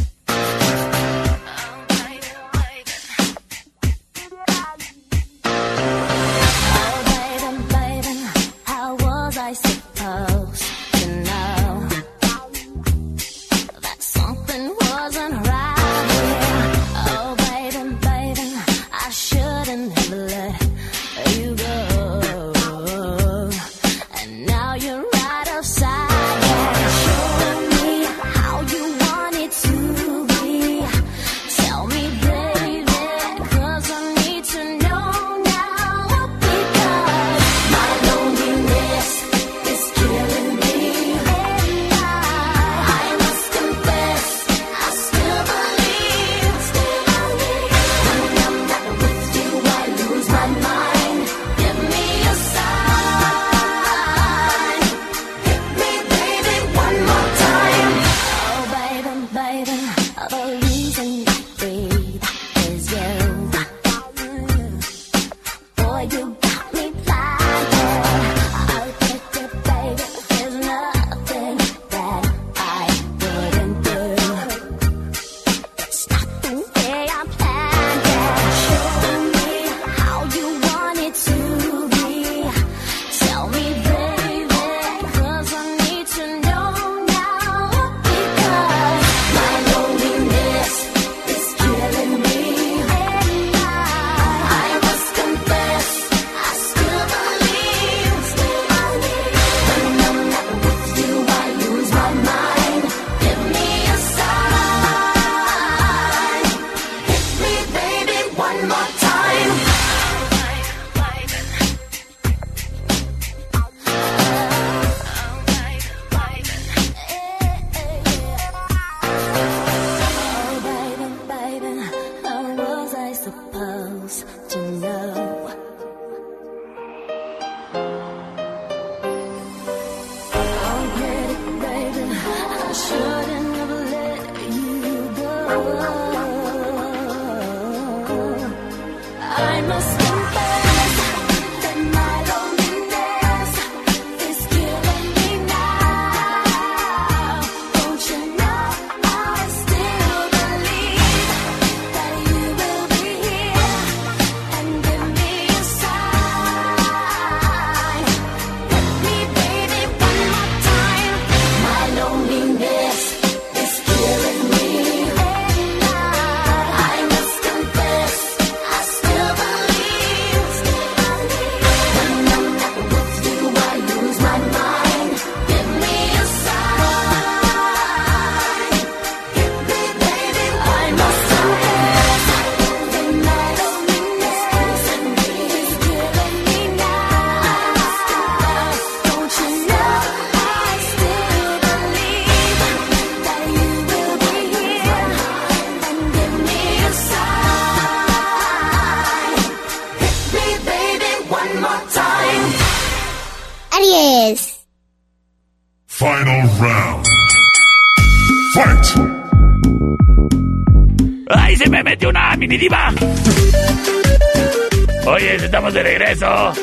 De regreso.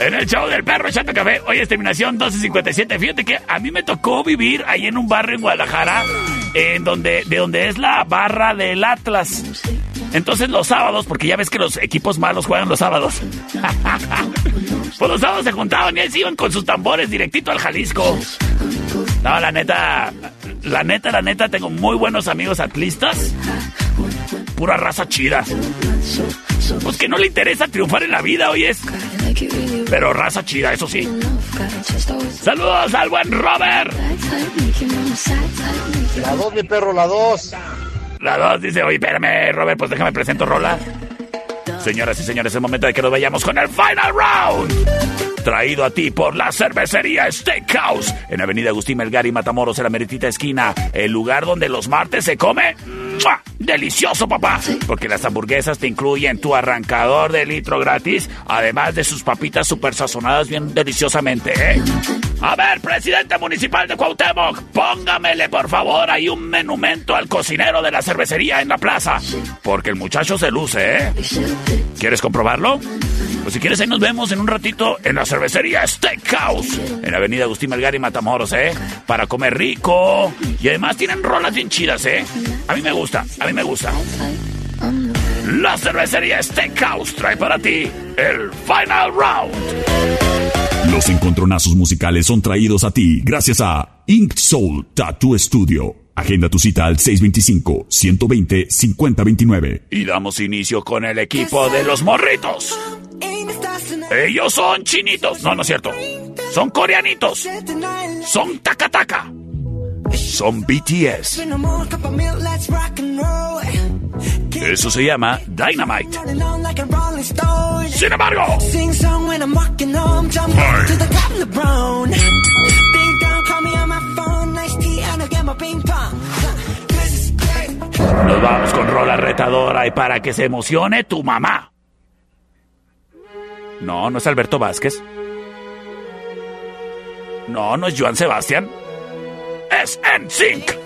En el show del perro echando café. Hoy es terminación 1257. Fíjate que a mí me tocó vivir ahí en un barrio en Guadalajara, en donde, de donde es la barra del Atlas. Entonces los sábados, porque ya ves que los equipos malos juegan los sábados. pues los sábados se juntaban y ahí se iban con sus tambores directito al Jalisco. No, la neta, la neta, la neta, tengo muy buenos amigos atlistas. Pura raza chida. Pues que no le interesa triunfar en la vida, oyes. Pero raza chida, eso sí. Saludos al buen Robert. La dos, mi perro, la dos. La dos dice, oye, espérame, Robert, pues déjame presento Rola. Señoras y señores, es el momento de que nos vayamos con el Final Round. Traído a ti por la cervecería Steakhouse en Avenida Agustín Melgar y Matamoros, en la meritita esquina. El lugar donde los martes se come. ¡Mua! ¡Delicioso, papá! Porque las hamburguesas te incluyen tu arrancador de litro gratis, además de sus papitas super sazonadas bien deliciosamente, ¿eh? A ver, presidente municipal de Cuauhtémoc, póngamele por favor ahí un menumento al cocinero de la cervecería en la plaza. Porque el muchacho se luce, ¿eh? ¿Quieres comprobarlo? Pues si quieres ahí nos vemos en un ratito en la cervecería Steakhouse, en Avenida Agustín Melgar y Matamoros, ¿eh? Para comer rico. Y además tienen rolas bien chidas, ¿eh? A mí me gusta, a mí me gusta. La cervecería Steakhouse trae para ti el Final Round. Los encontronazos musicales son traídos a ti gracias a Ink Soul Tattoo Studio. Agenda tu cita al 625-120-5029. Y damos inicio con el equipo de los morritos. Ellos son chinitos. No, no es cierto. Son coreanitos. Son takataka. Son BTS. Eso se llama Dynamite. Sin embargo, nos vamos con rola retadora y para que se emocione tu mamá. No, no es Alberto Vázquez. No, no es Joan Sebastián. Es NSYNC.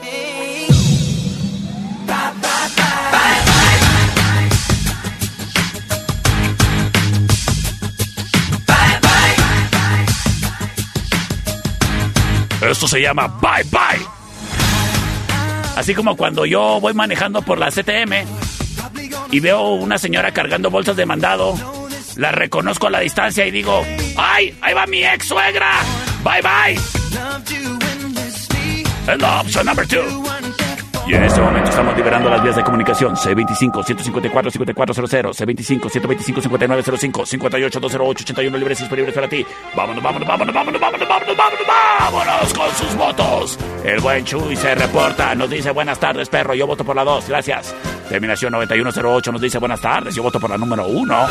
Esto se llama Bye Bye. Así como cuando yo voy manejando por la CTM y veo una señora cargando bolsas de mandado, la reconozco a la distancia y digo, ¡ay! ¡Ahí va mi ex suegra! ¡Bye bye! Es la opción number two. Y en este momento estamos liberando las vías de comunicación. C25-154-5400, C25-125-5905, 58-208-81 libres y disponibles para ti. Vámonos, vámonos, vámonos, vámonos, vámonos, vámonos, vámonos, vámonos con sus votos. El buen Chuy se reporta, nos dice buenas tardes, perro. Yo voto por la 2, gracias. Terminación 9108 nos dice buenas tardes. Yo voto por la número 1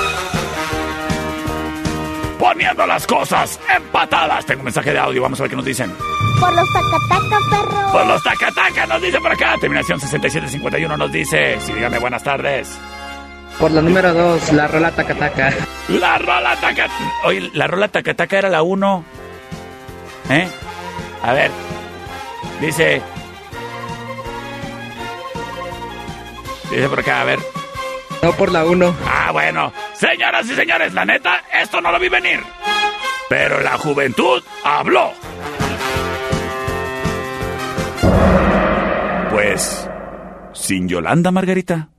poniendo las cosas empatadas. Tengo un mensaje de audio, vamos a ver qué nos dicen. Por los tacataca, Por los tacataca nos dice por acá. Terminación 6751 nos dice, sí, dígame buenas tardes. Por la número 2, la rola tacataca. La rola tacataca. Oye, la rola tacataca era la 1. ¿Eh? A ver. Dice. Dice por acá, a ver. No por la 1. Ah, bueno. Señoras y señores, la neta, esto no lo vi venir. Pero la juventud habló. Pues, sin Yolanda Margarita,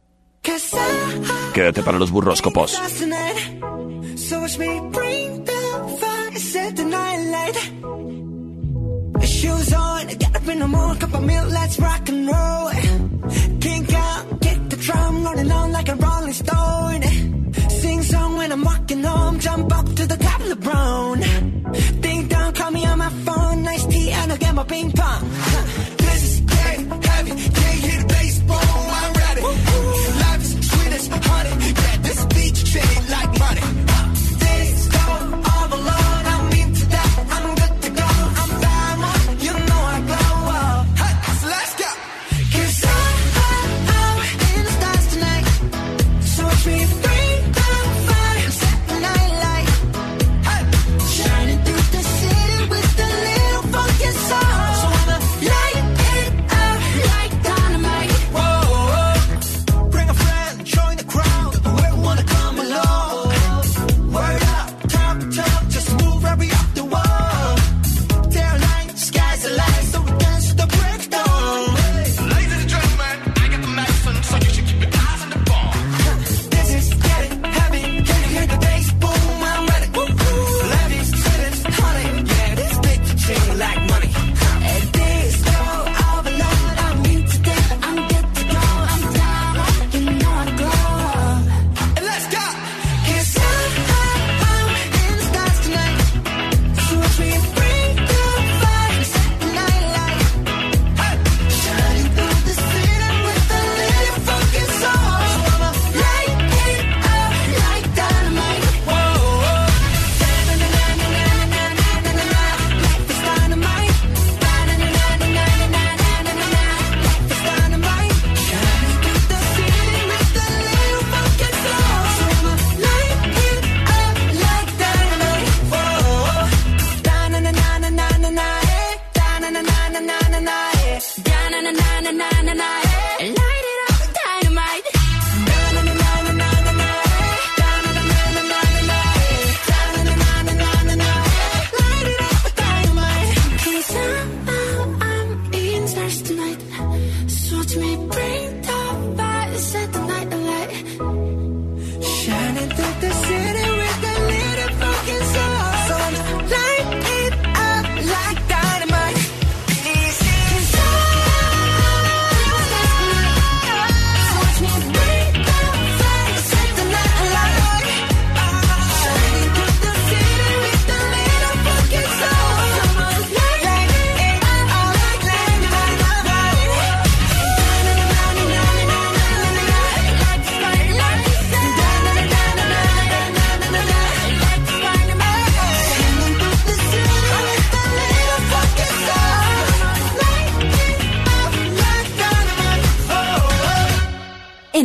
quédate para los light. Shoes on, get up in the morning, cup of milk, let's rock and roll. Kink out, get the drum rolling on like a rolling stone. Sing song when I'm walking home, jump up to the top of the brown. Ding dong, call me on my phone, nice tea, and I'll get my ping pong. This can't hit baseball, I'm ready. Life is sweet as honey, yeah, this beach like money.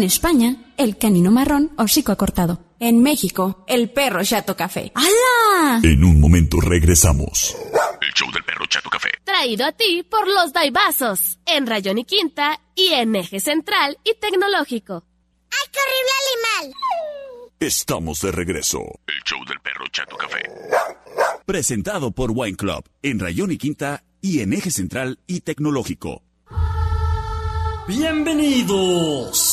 En España, el canino marrón hocico acortado. En México, el perro chato café. ¡Hala! En un momento regresamos. El show del perro Chato Café. Traído a ti por los Daibazos, en Rayón y Quinta y en Eje Central y Tecnológico. ¡Ay, qué horrible animal! Estamos de regreso. El show del perro Chato Café. Presentado por Wine Club en Rayón y Quinta y en Eje Central y Tecnológico. Bienvenidos.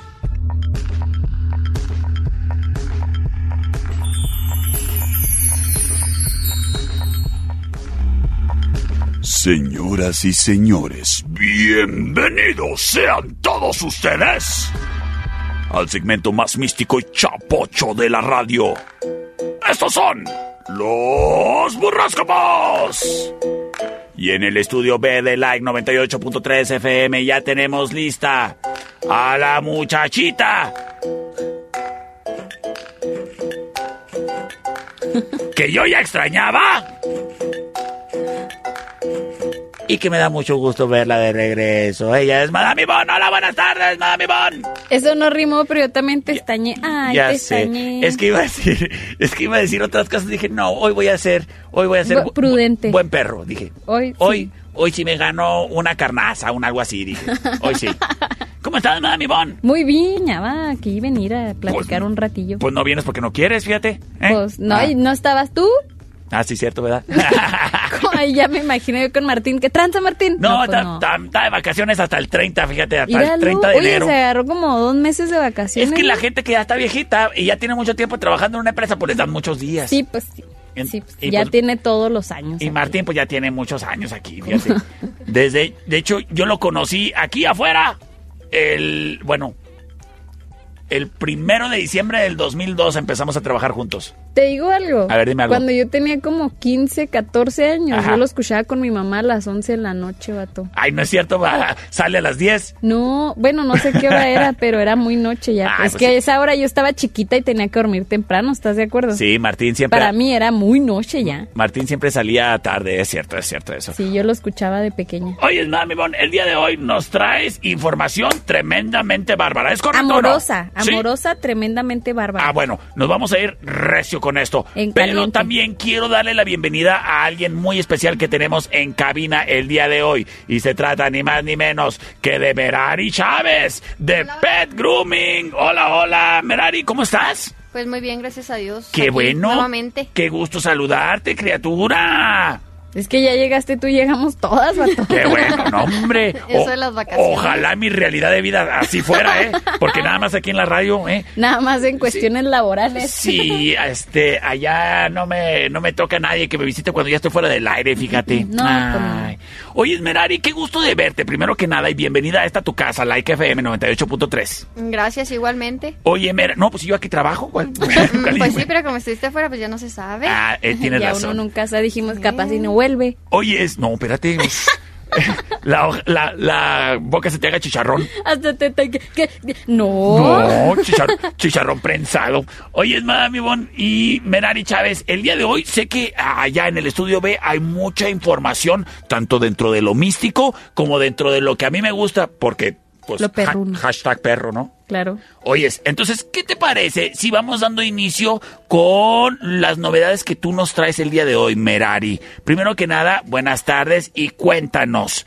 Señoras y señores, Bienvenidos sean todos ustedes al segmento más místico y chapocho de la radio. Estos son los burroscopos. Y en el estudio B de Like 98.3 FM ya tenemos lista a la muchachita. Que yo ya extrañaba. Y que me da mucho gusto verla de regreso. Ella es Madame Ivonne. Hola, buenas tardes, Madame Ivonne. Eso no rimó, pero yo también te estañé. Ay, ya te sé. estañé. Es que iba a decir, es que iba a decir otras cosas. Dije, no, hoy voy a ser, hoy voy a ser Bu- bu- prudente. buen perro. Dije, Hoy, hoy, hoy sí me ganó una carnaza, un algo así. Dije, hoy sí. ¿Cómo estás, Madame Ivonne? Muy bien, ya va, aquí venir a platicar un ratillo. Pues no vienes porque no quieres, fíjate. ¿eh? Pues no, Ah. no estabas tú. Ah, sí, cierto, ¿verdad? Ay, ya me imagino yo con Martín. ¿Qué tranza, Martín? No, pues está, no. está de vacaciones hasta el 30, fíjate, hasta Míralo, el 30 de Oye, enero. se agarró como dos meses de vacaciones. Es que la gente que ya está viejita y ya tiene mucho tiempo trabajando en una empresa, pues les dan muchos días. Sí, pues sí. En- Sí, pues, y ya pues- tiene todos los años. Y Martín, pues ya tiene muchos años aquí, fíjate. Desde, de hecho, yo lo conocí aquí afuera, el, bueno, el primero de diciembre del 2002 empezamos a trabajar juntos. Te digo algo. A ver, dime algo. Cuando yo tenía como 15, 14 años, Ajá. yo lo escuchaba con mi mamá a las 11 de la noche, vato. Ay, no es cierto, va, sale a las 10. No, bueno, no sé qué hora era, pero era muy noche ya. Ah, es pues que sí. a esa hora yo estaba chiquita y tenía que dormir temprano, ¿estás de acuerdo? Sí, Martín siempre, Para mí era muy noche ya. Martín siempre salía tarde, es cierto, es cierto eso. Sí, yo lo escuchaba de pequeña. Oye, Mami Bon, el día de hoy nos traes información tremendamente bárbara, ¿es correcto no? Amorosa, ¿Sí? amorosa, tremendamente bárbara. Ah, bueno, nos vamos a ir recio con esto. En Pero caliente. también quiero darle la bienvenida a alguien muy especial que tenemos en cabina el día de hoy. Y se trata ni más ni menos que de Merari Chávez, de Pet Grooming. Hola, hola, Merari, ¿cómo estás? Pues muy bien, gracias a Dios. Qué Aquí, bueno. Nuevamente. Qué gusto saludarte, criatura. Es que ya llegaste tú y llegamos todas, vato. Qué bueno, no, hombre. Eso O- de las vacaciones. Ojalá mi realidad de vida así fuera, ¿eh? Porque nada más aquí en la radio, ¿eh? Nada más en cuestiones laborales. Sí, este, allá no me, no me toca nadie que me visite cuando ya estoy fuera del aire, fíjate. No, Ay. Oye, Esmerari, qué gusto de verte, primero que nada, y bienvenida a esta tu casa, Like FM 98.3. Gracias, igualmente. Oye, Mera, no, pues yo aquí trabajo. ¿cuál- cuál- Pues sí, pero como estuviste afuera, pues ya no se sabe. Ah, eh, tienes ya razón. uno nunca sabe, dijimos capaz y no vuelve. Oye, es, no, espérate. la, la, la boca se te haga chicharrón. Hasta te... te- que- que- no. No, chicharrón, chicharrón prensado. Oye, es Madame Ivonne y Merari Chávez. El día de hoy sé que allá en el estudio B hay mucha información, tanto dentro de lo místico como dentro de lo que a mí me gusta, porque, pues, Lo perruno. ha- hashtag perro, ¿no? Claro. Oyes, entonces, ¿qué te parece si vamos dando inicio con las novedades que tú nos traes el día de hoy, Merari? Primero que nada, buenas tardes y cuéntanos.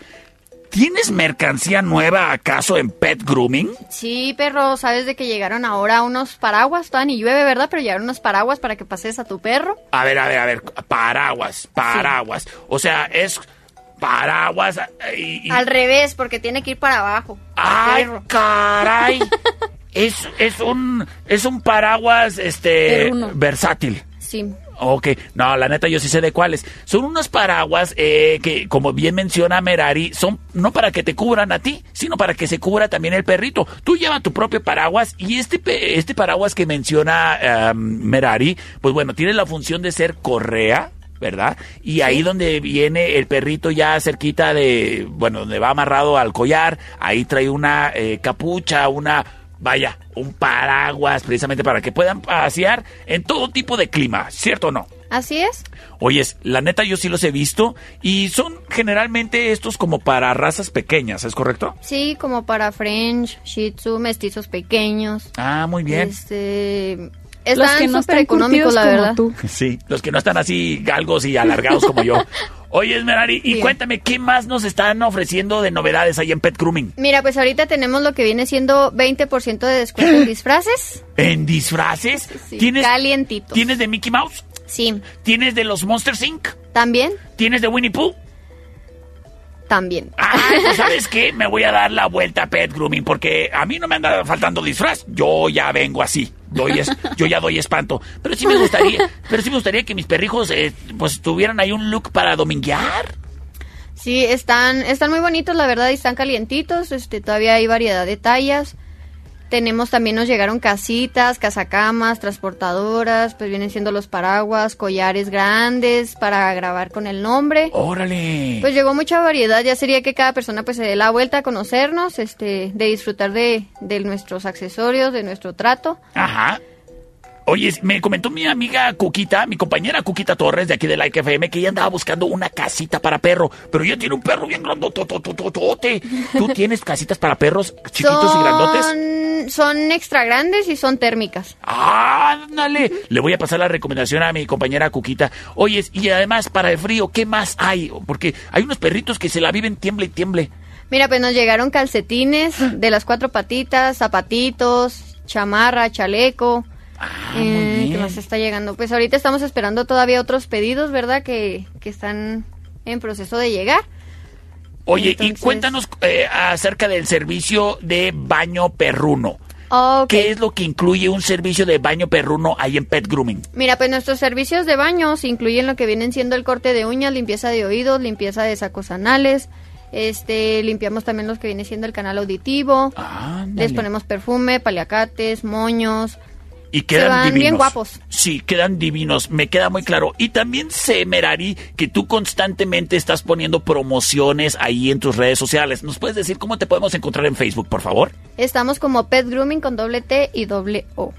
¿Tienes mercancía nueva acaso en Pet Grooming? Sí, perro, sabes de que llegaron ahora unos paraguas, todavía ni llueve, ¿verdad? Pero llegaron unos paraguas para que pases a tu perro. A ver, a ver, a ver, paraguas, paraguas. O sea, es paraguas eh, y... y- Al revés, porque tiene que ir para abajo. ¡Ay, caray! es, es un es un paraguas este versátil. Sí. Ok, no, la neta yo sí sé de cuáles. Son unos paraguas eh, que, como bien menciona Merari, son no para que te cubran a ti, sino para que se cubra también el perrito. Tú llevas tu propio paraguas y este, este paraguas que menciona Merari, pues bueno, tiene la función de ser correa. ¿Verdad? Y ahí donde viene el perrito ya cerquita de, bueno, donde va amarrado al collar, ahí trae una eh, capucha, una, vaya, un paraguas precisamente para que puedan pasear en todo tipo de clima, ¿cierto o no? Así es. Oyes, la neta yo sí los he visto y son generalmente estos como para razas pequeñas, ¿es correcto? Sí, como para French, Shih Tzu, mestizos pequeños. Ah, muy bien. Este, Los están que no súper están económicos, la como verdad. tú. Sí, los que no están así galgos y alargados como yo. Oye, Esmerari, y Bien. cuéntame, ¿qué más nos están ofreciendo de novedades ahí en Pet Grooming? Mira, pues ahorita tenemos lo que viene siendo 20% de descuento en disfraces. ¿En disfraces? Sí, ¿Tienes, calientitos. ¿Tienes de Mickey Mouse? Sí. ¿Tienes de los Monsters Inc? ¿También? ¿Tienes de Winnie Pooh? También. Ah, pues, ¿sabes qué? Me voy a dar la vuelta a Pet Grooming porque a mí no me anda faltando disfraz. Yo ya vengo así. Doy es- yo ya doy espanto. Pero sí me gustaría, pero sí me gustaría que mis perrijos eh, pues tuvieran ahí un look para dominguear. Sí, están, están muy bonitos, la verdad, y están calientitos. Este, todavía hay variedad de tallas. Tenemos también, nos llegaron casitas, casacamas, transportadoras, pues vienen siendo los paraguas, collares grandes para grabar con el nombre. Órale. Pues llegó mucha variedad, ya sería que cada persona pues se dé la vuelta a conocernos, este, de disfrutar de, de nuestros accesorios, de nuestro trato. Ajá. Oye, me comentó mi amiga Cuquita, mi compañera Cuquita Torres de aquí de Like FM, que ella andaba buscando una casita para perro, pero ella tiene un perro bien grandototototote. ¿Tú tienes casitas para perros chiquitos y grandotes? Son, extra grandes y son térmicas. ¡Ándale! Le voy a pasar la recomendación a mi compañera Cuquita. Oye, y además, para el frío, ¿qué más hay? Porque hay unos perritos que se la viven tiemble y tiemble. Mira, pues nos llegaron calcetines de las cuatro patitas, zapatitos, chamarra, chaleco. Eh, ¿Qué más está llegando? Pues ahorita estamos esperando todavía otros pedidos, ¿verdad? Que, que están en proceso de llegar. Oye, y cuéntanos eh, acerca del servicio de baño perruno. ¿Qué es lo que incluye un servicio de baño perruno ahí en Pet Grooming? Mira, pues nuestros servicios de baños incluyen lo que vienen siendo el corte de uñas, limpieza de oídos, limpieza de sacos anales. Este, limpiamos también los que viene siendo el canal auditivo. Les ponemos perfume, paliacates, moños. Y quedan van divinos. bien guapos. Sí, quedan divinos, me queda muy claro. Y también sé, Merari, que tú constantemente estás poniendo promociones ahí en tus redes sociales. ¿Nos puedes decir cómo te podemos encontrar en Facebook, por favor? Estamos como Pet Grooming con doble T y doble O.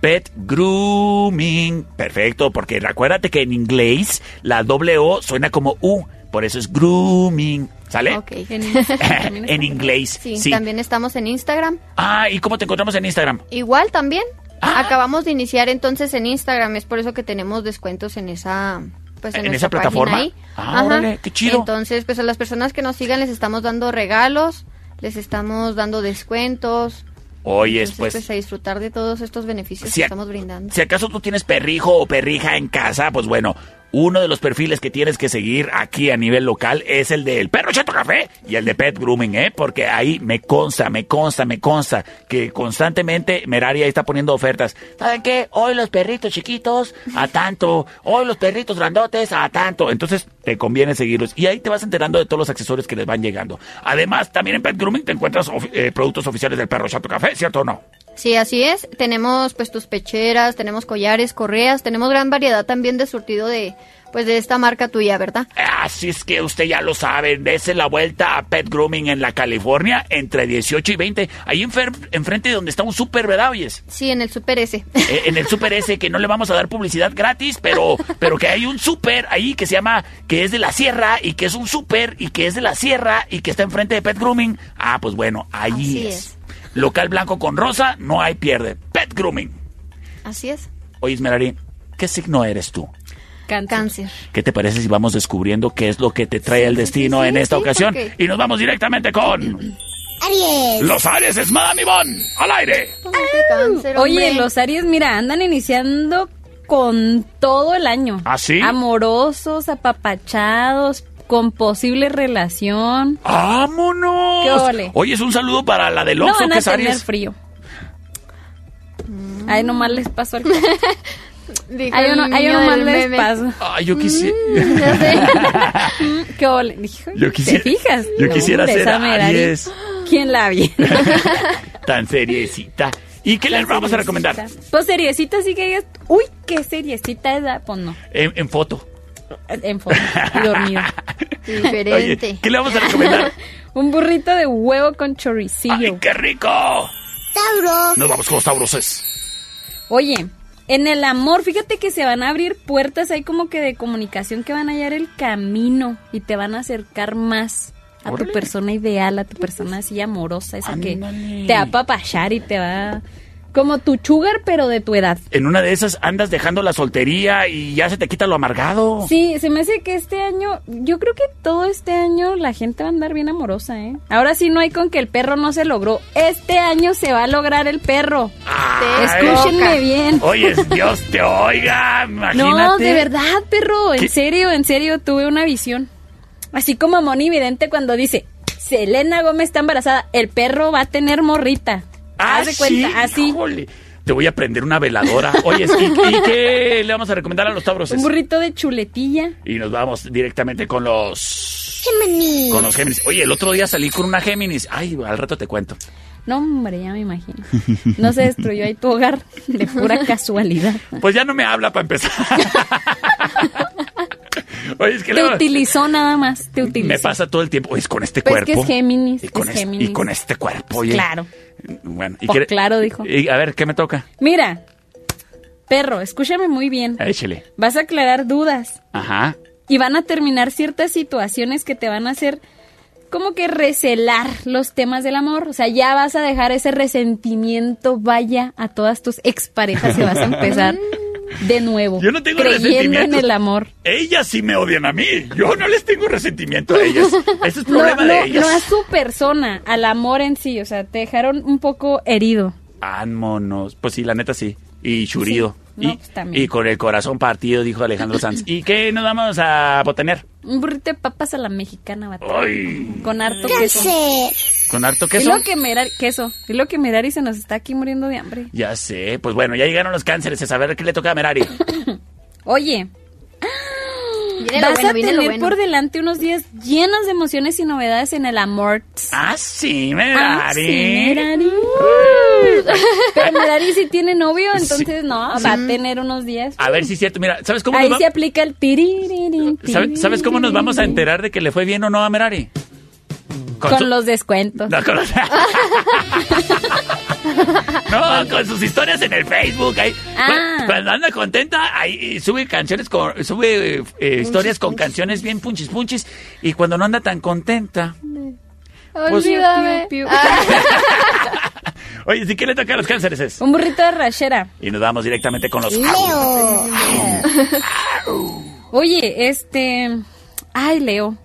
Pet Grooming. Perfecto, porque acuérdate que en inglés la doble O suena como U, por eso es grooming. ¿Sale? Ok. en inglés, Sí, sí. también estamos en Instagram. Ah, ¿y cómo te encontramos en Instagram? Igual también. Ah. Acabamos de iniciar entonces en Instagram, es por eso que tenemos descuentos en esa pues en, ¿En esa plataforma? ahí. Ah, órale, qué chido. Entonces, pues a las personas que nos sigan les estamos dando regalos, les estamos dando descuentos. Oye, Entonces, pues, pues a disfrutar de todos estos beneficios Si que estamos brindando. si acaso tú tienes perrijo o perrija en casa, pues bueno, uno de los perfiles que tienes que seguir aquí a nivel local es el del Perro Chato Café y el de Pet Grooming, ¿eh? Porque ahí me consta, me consta, me consta que constantemente Merari ahí está poniendo ofertas. ¿Saben qué? Hoy los perritos chiquitos a tanto, hoy los perritos grandotes a tanto. Entonces te conviene seguirlos y ahí te vas enterando de todos los accesorios que les van llegando. Además, también en Pet Grooming te encuentras eh, productos oficiales del Perro Chato Café, ¿cierto o no? Sí, así es. Tenemos pues tus pecheras, tenemos collares, correas, tenemos gran variedad también de surtido de pues de esta marca tuya, ¿verdad? Así es que usted ya lo sabe, dése la vuelta a Pet Grooming en la California entre 18 y 20, ahí enfrente de donde está un super, ¿verdad, oyes? Sí, en el Super S. Eh, en el super ese que no le vamos a dar publicidad gratis, pero, pero que hay un super ahí que se llama, que es de la sierra y que es un super y que es de la sierra y que está enfrente de Pet Grooming. Ah, pues bueno, ahí Así es. es. Local blanco con rosa, no hay pierde. Pet Grooming. Así es. Oye, Merari, ¿qué signo eres tú? Cáncer. ¿Qué te parece si vamos descubriendo qué es lo que te trae el destino sí, en esta sí, ocasión? porque- Y nos vamos directamente con... Aries. Los Aries es Madame Ivonne, al aire. Cáncer, Oye, los Aries, mira, andan iniciando con todo el año. ¿Ah, sí? Amorosos, apapachados, con posible relación. ¡Vámonos! ¿Qué ole? Oye, es un saludo para la del No Oxxo, van que es tener Aries. frío. Ahí nomás les paso el... Dijo el uno, ahí niño nomás del les meme. paso. Ay, yo quisiera... Ya sé. Mm, ¿Qué ole? Dijo, Yo quisiera- ¿Te fijas? yo quisiera ser Aries. ¿Quién la viene? Tan seriecita. ¿Y qué les vamos a recomendar? Pues seriecita, sí que digas, uy, qué seriecita es, ah, pues no. En, en foto. en y dormido. Diferente. Oye, ¿qué le vamos a recomendar? Un burrito de huevo con choricillo. ¡Ay, qué rico! Tauro. Nos vamos con los tauroses. Oye, en el amor, fíjate que se van a abrir puertas ahí como que de comunicación que van a hallar el camino y te van a acercar más a tu persona ideal, a tu persona así amorosa, esa Ándale. que te va a papachar y te va como tu sugar pero de tu edad. En una de esas andas dejando la soltería y ya se te quita lo amargado. Sí, se me hace que este año, yo creo que todo este año la gente va a andar bien amorosa, ¿eh? Ahora sí no hay con que el perro no se logró. Este año se va a lograr el perro. Ay. Escúchenme bien. Oye, Dios te oiga, imagínate. No, de verdad, perro. En ¿Qué? serio, en serio, tuve una visión. Así como Moni Vidente cuando dice, Selena Gómez está embarazada, el perro va a tener morrita. Ah, Haz de cuenta, sí, así. híjole. Te voy a prender una veladora. Oye, ¿y, y qué le vamos a recomendar a los tauroses? Un burrito de chuletilla. Y nos vamos directamente con los... Géminis. Con los Géminis. Oye, el otro día salí con una Géminis. Ay, al rato te cuento. No, hombre, ya me imagino. No se destruyó ahí tu hogar de pura casualidad. Pues ya no me habla para empezar. Oye, es que Te utilizó nada más, te utilizó. me pasa todo el tiempo. Oye, es con este Pues cuerpo. que es Géminis, Y con, es este, Géminis. y con este cuerpo, oye. Claro. Bueno, y Pues quiere- claro, dijo. y a ver, ¿qué me toca? Mira, perro, escúchame muy bien. Échele. Vas a aclarar dudas Ajá. y van a terminar ciertas situaciones que te van a hacer como que recelar los temas del amor. O sea, ya vas a dejar ese resentimiento, vaya a todas tus exparejas y vas a empezar de nuevo. Yo no tengo creyendo en el amor. Ellas sí me odian a mí. Yo no les tengo resentimiento a ellas. Ese es No, problema no, de ellas. no a su persona, al amor en sí. O sea, te dejaron un poco herido. Vámonos. Pues sí, la neta sí. Y churido. Sí. No, y, pues también. y con el corazón partido, dijo Alejandro Sanz. ¿Y qué nos vamos a botanear? Un burrito de papas a la mexicana. Ay. Con harto queso. Cáncer. ¿Con harto queso? lo que Merari, queso. Y lo que Merari se nos está aquí muriendo de hambre. Ya sé. Pues bueno, ya llegaron los cánceres. A saber qué le toca a Merari. Oye, Viene lo vas bueno, a viene tener lo bueno. por delante unos días llenos de emociones y novedades en el amor. ah, sí, Ah, Merari. sí, Merari. Pero Merari sí tiene novio, entonces no, va a tener unos días. A ver si es cierto. Mira, ¿sabes cómo, Ahí nos se aplica el tiriririn, ¿sabes, sabes cómo nos vamos a enterar de que le fue bien o no a Merari? Con, su- los descuentos. No, con los- No, con sus historias en el Facebook. Ahí, Ah. Cu- Cuando anda contenta, ahí sube canciones con, sube eh, historias con canciones bien punchis punchis. Y cuando no anda tan contenta, Pues- Olvídame. Piu, piu, piu. Ah, oye, ¿sí qué le toca a los cánceres? es? Un burrito de rachera. Y nos vamos directamente con los Leo. Oye, este. Ay, Leo.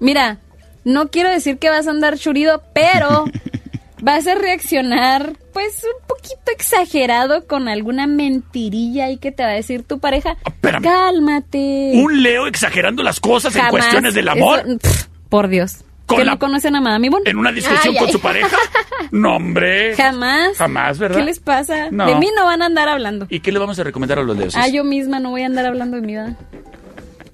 Mira, no quiero decir que vas a andar churido, pero vas a reaccionar, pues, un poquito exagerado con alguna mentirilla ahí que te va a decir tu pareja. espérame. Cálmate. Un Leo exagerando las cosas en cuestiones del amor. Eso- pff, por Dios. Con ¿Que la- no conocen a Madame Ivonne? En una discusión Ay, con ay. su pareja. No, hombre. Jamás. Jamás, ¿verdad? ¿Qué les pasa? No. De mí no van a andar hablando. ¿Y qué le vamos a recomendar a los Leos? Ah, yo misma no voy a andar hablando de mi vida.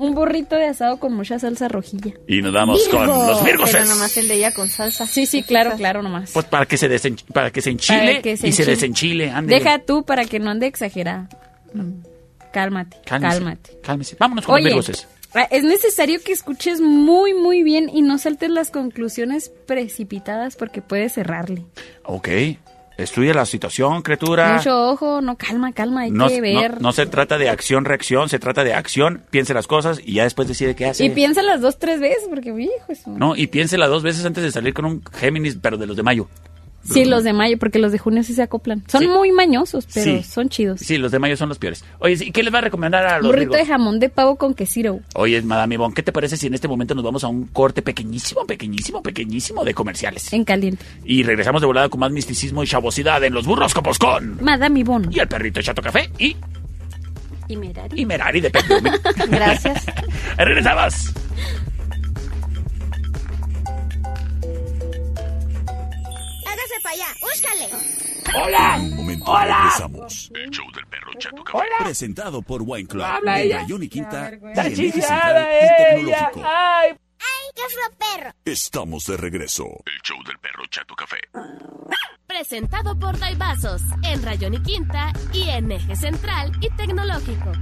Un burrito de asado con mucha salsa rojilla. Y nos vamos con los Virgos. Pero nomás el de ella con salsa. Sí, sí, claro, claro, nomás. Pues para que se, desench- para que se enchile Para que se y se enchile. desenchile. ándele. Deja tú para que no ande exagerada. Cálmate, Cálmese, cálmate. Cálmese. Vámonos con Oye, los Virgos. ah, es necesario que escuches muy, muy bien y no saltes las conclusiones precipitadas porque puedes cerrarle. Ok. Estudia la situación, criatura. Mucho ojo, no, calma, calma, hay no, que ver. no- no se trata de acción-reacción, se trata de acción, piense las cosas y ya después decide qué hace. Y piensa las dos, tres veces porque, hijo, eso. No, y piénsela dos veces antes de salir con un Géminis, pero de los de mayo. Sí, los de mayo, porque los de junio sí se acoplan. Son Sí. muy mañosos, pero Sí. son chidos. Sí, los de mayo son los peores. Oye, ¿y qué les va a recomendar a los Burrito de jamón de pavo con quesiro. Oye, Madame Ivonne, ¿qué te parece si en este momento nos vamos a un corte pequeñísimo, pequeñísimo, pequeñísimo de comerciales? En caliente. Y regresamos de volada con más misticismo y chavosidad en los burros Copos Madame Ivonne. Y el perrito Chato Café y, Y Merari. y Merari de. Gracias. Regresamos. Para allá. Búscale. ¡Hola! En un momento ¡Hola! regresamos. El show del perro Chato Café. Presentado por Wine Club. Habla en ella. Rayón y Quinta. Está y en Eje chiflada Central y ella. Tecnológico. Ay. ¡Ay, qué perro! Estamos de regreso. El show del perro Chato Café. Presentado por Daibazos, en Rayón y Quinta y en Eje Central y Tecnológico.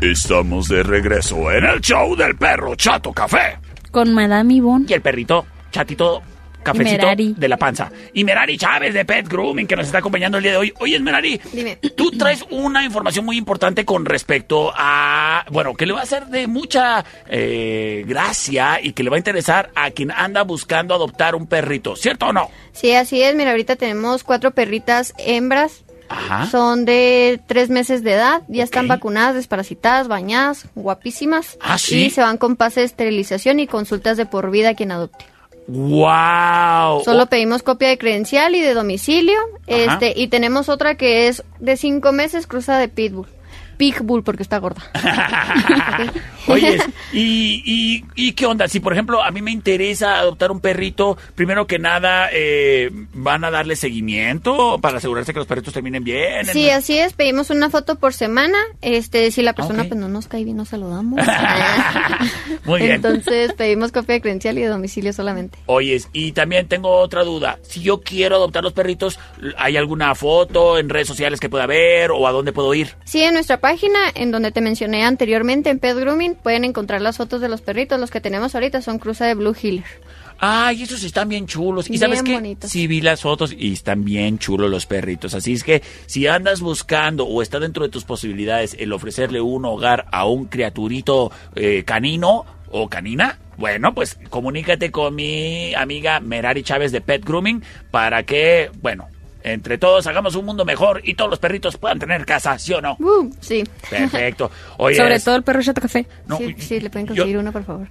Estamos de regreso en el show del perro Chato Café. Con Madame Ivonne. Y el perrito Chatito Cafecito Merari. de la panza. Y Merari Chávez de Pet Grooming que nos está acompañando el día de hoy. Oye, Merari, Dime. tú traes una información muy importante con respecto a, bueno, que le va a ser de mucha eh, gracia y que le va a interesar a quien anda buscando adoptar un perrito, ¿cierto o no? Sí, así es. Mira, ahorita tenemos cuatro perritas hembras. Ajá. Son de tres meses de edad, ya están vacunadas, desparasitadas, bañadas, guapísimas. Ah, ¿sí? Y se van con pase de esterilización y consultas de por vida a quien adopte. ¡Wow! Solo pedimos copia de credencial y de domicilio. Ajá. Este, y tenemos otra que es de cinco meses, cruza de pitbull. Pitbull porque está gorda. Oye, ¿y, y, y qué onda? Si, por ejemplo, a mí me interesa adoptar un perrito, primero que nada, eh, ¿van a darle seguimiento para asegurarse que los perritos terminen bien? Sí, así es. Pedimos una foto por semana. Este, si la persona Ok. pues no nos cae bien, nos saludamos. Muy bien. Entonces pedimos copia de credencial y de domicilio solamente. Oyes, y también tengo otra duda. Si yo quiero adoptar los perritos, ¿hay alguna foto en redes sociales que pueda ver o a dónde puedo ir? Sí, en nuestra página, en donde te mencioné anteriormente, en Pet Grooming, pueden encontrar las fotos de los perritos. Los que tenemos ahorita son cruza de Blue Healer. Ay, esos están bien chulos. ¿Y Bien sabes qué? bonitos. Sí vi las fotos y están bien chulos los perritos. Así es que si andas buscando o está dentro de tus posibilidades el ofrecerle un hogar a un criaturito eh, canino o canina, bueno, pues comunícate con mi amiga Merari Chávez de Pet Grooming para que, bueno, entre todos hagamos un mundo mejor y todos los perritos puedan tener casa, ¿sí o no? Uh, sí. Perfecto. Oye, Sobre es- todo el perro chato café. No, sí, sí, le pueden conseguir uno, por favor.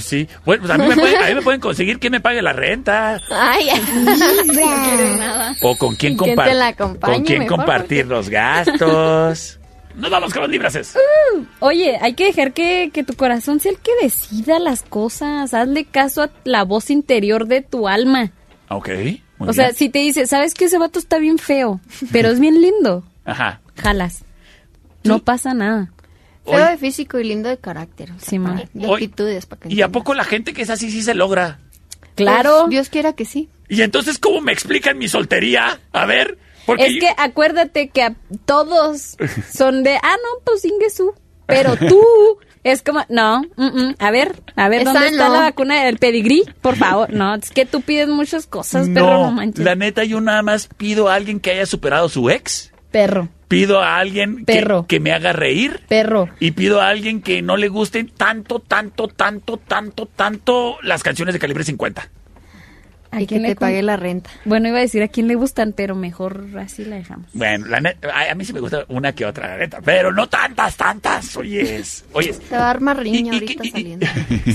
Sí, bueno, pues a mí, me pueden, a mí me pueden conseguir que me pague la renta. Ay, No nada. O con quién, ¿Y quién compar- te la acompañe con quién mejor? compartir los gastos. Nos vamos con los librases. Oye, hay que dejar que, que tu corazón sea el que decida las cosas. Hazle caso a la voz interior de tu alma. Ok. Muy o sea, si te dice, ¿sabes que ese vato está bien feo? Pero es bien lindo. Ajá. Jalas. No pasa nada. Feo de físico y lindo de carácter. o sea, Sí, ma. para- de actitudes. Para que ¿Y a poco la gente que es así sí se logra? Claro. Pues, Dios quiera que sí. ¿Y entonces cómo me explican mi soltería? A ver, porque Es que acuérdate que a todos son de, ah, no, pues Ingesu. Pero tú es como, no, mm, mm, a ver, a ver, Esa ¿dónde está no. la vacuna del pedigrí? Por favor, no, es que tú pides muchas cosas, perro, no no, manches. la neta yo nada más pido a alguien que haya superado su ex. Perro, Pido a alguien que, Perro. que me haga reír. perro. Y pido a alguien que no le gusten tanto, tanto, tanto, tanto, tanto las canciones de calibre 50. ¿A Y que quién le te pague la renta. Bueno, iba a decir a quién le gustan, pero mejor así la dejamos. Bueno, la neta, a, mí sí me gusta una que otra, la neta, pero no tantas, tantas, oyes, oyes. Te va a dar más riña ahorita saliendo.